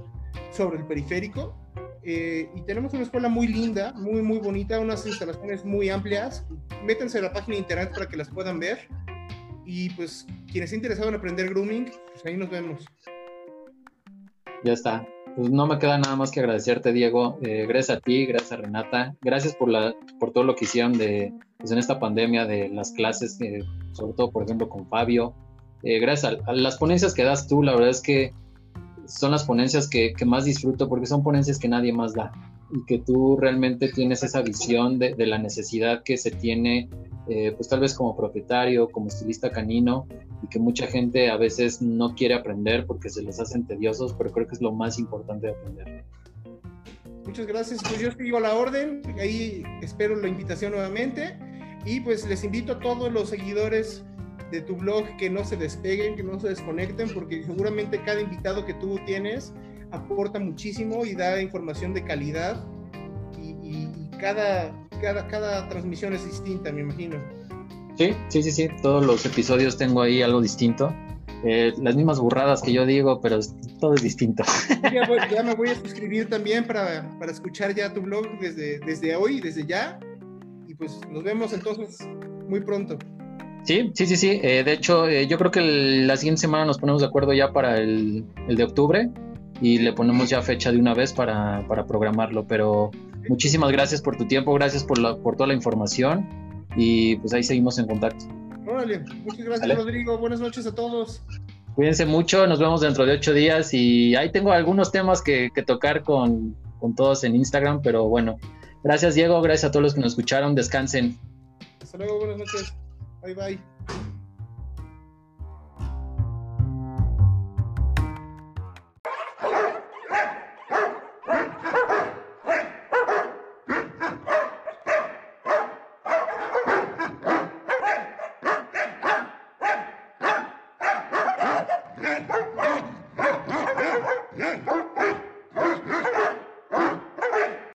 sobre el periférico. Eh, y tenemos una escuela muy linda, muy, muy bonita, unas instalaciones muy amplias. Métanse a la página de internet para que las puedan ver. Y pues, quienes estén interesados en aprender grooming, pues ahí nos vemos. Ya está. Pues no me queda nada más que agradecerte, Diego. Eh, gracias a ti, gracias a Renata. Gracias por, la, por todo lo que hicieron de, pues en esta pandemia de las clases, eh, sobre todo, por ejemplo, con Fabio. gracias a, a, las ponencias que das tú, la verdad es que son las ponencias que, más disfruto porque son ponencias que nadie más da y que tú realmente tienes esa visión de, la necesidad que se tiene, eh, pues tal vez como propietario, como estilista canino, y que mucha gente a veces no quiere aprender porque se les hacen tediosos, pero creo que es lo más importante de aprender. Muchas gracias, pues yo sigo la orden, ahí espero la invitación nuevamente y pues les invito a todos los seguidores de tu blog que no se despeguen, que no se desconecten, porque seguramente cada invitado que tú tienes aporta muchísimo y da información de calidad y, cada, cada, cada transmisión es distinta, me imagino. Sí, sí, sí, sí, todos los episodios tengo ahí algo distinto. Eh, las mismas burradas que yo digo, pero todo es distinto. Ya, me voy a suscribir también para, para, escuchar ya tu blog desde, desde hoy, desde ya. Y pues nos vemos entonces muy pronto. Sí, sí, sí, sí. Eh, de hecho, eh, yo creo que la siguiente semana nos ponemos de acuerdo ya para el, de octubre y le ponemos ya fecha de una vez para, programarlo. Pero muchísimas gracias por tu tiempo, gracias por, la, por toda la información y pues ahí seguimos en contacto. Órale, muchas gracias Rodrigo, buenas noches a todos. Cuídense mucho, nos vemos dentro de ocho días y ahí tengo algunos temas que, tocar con, con todos en Instagram, pero bueno, gracias Diego, gracias a todos los que nos escucharon, descansen. Hasta luego, buenas noches. Bye bye.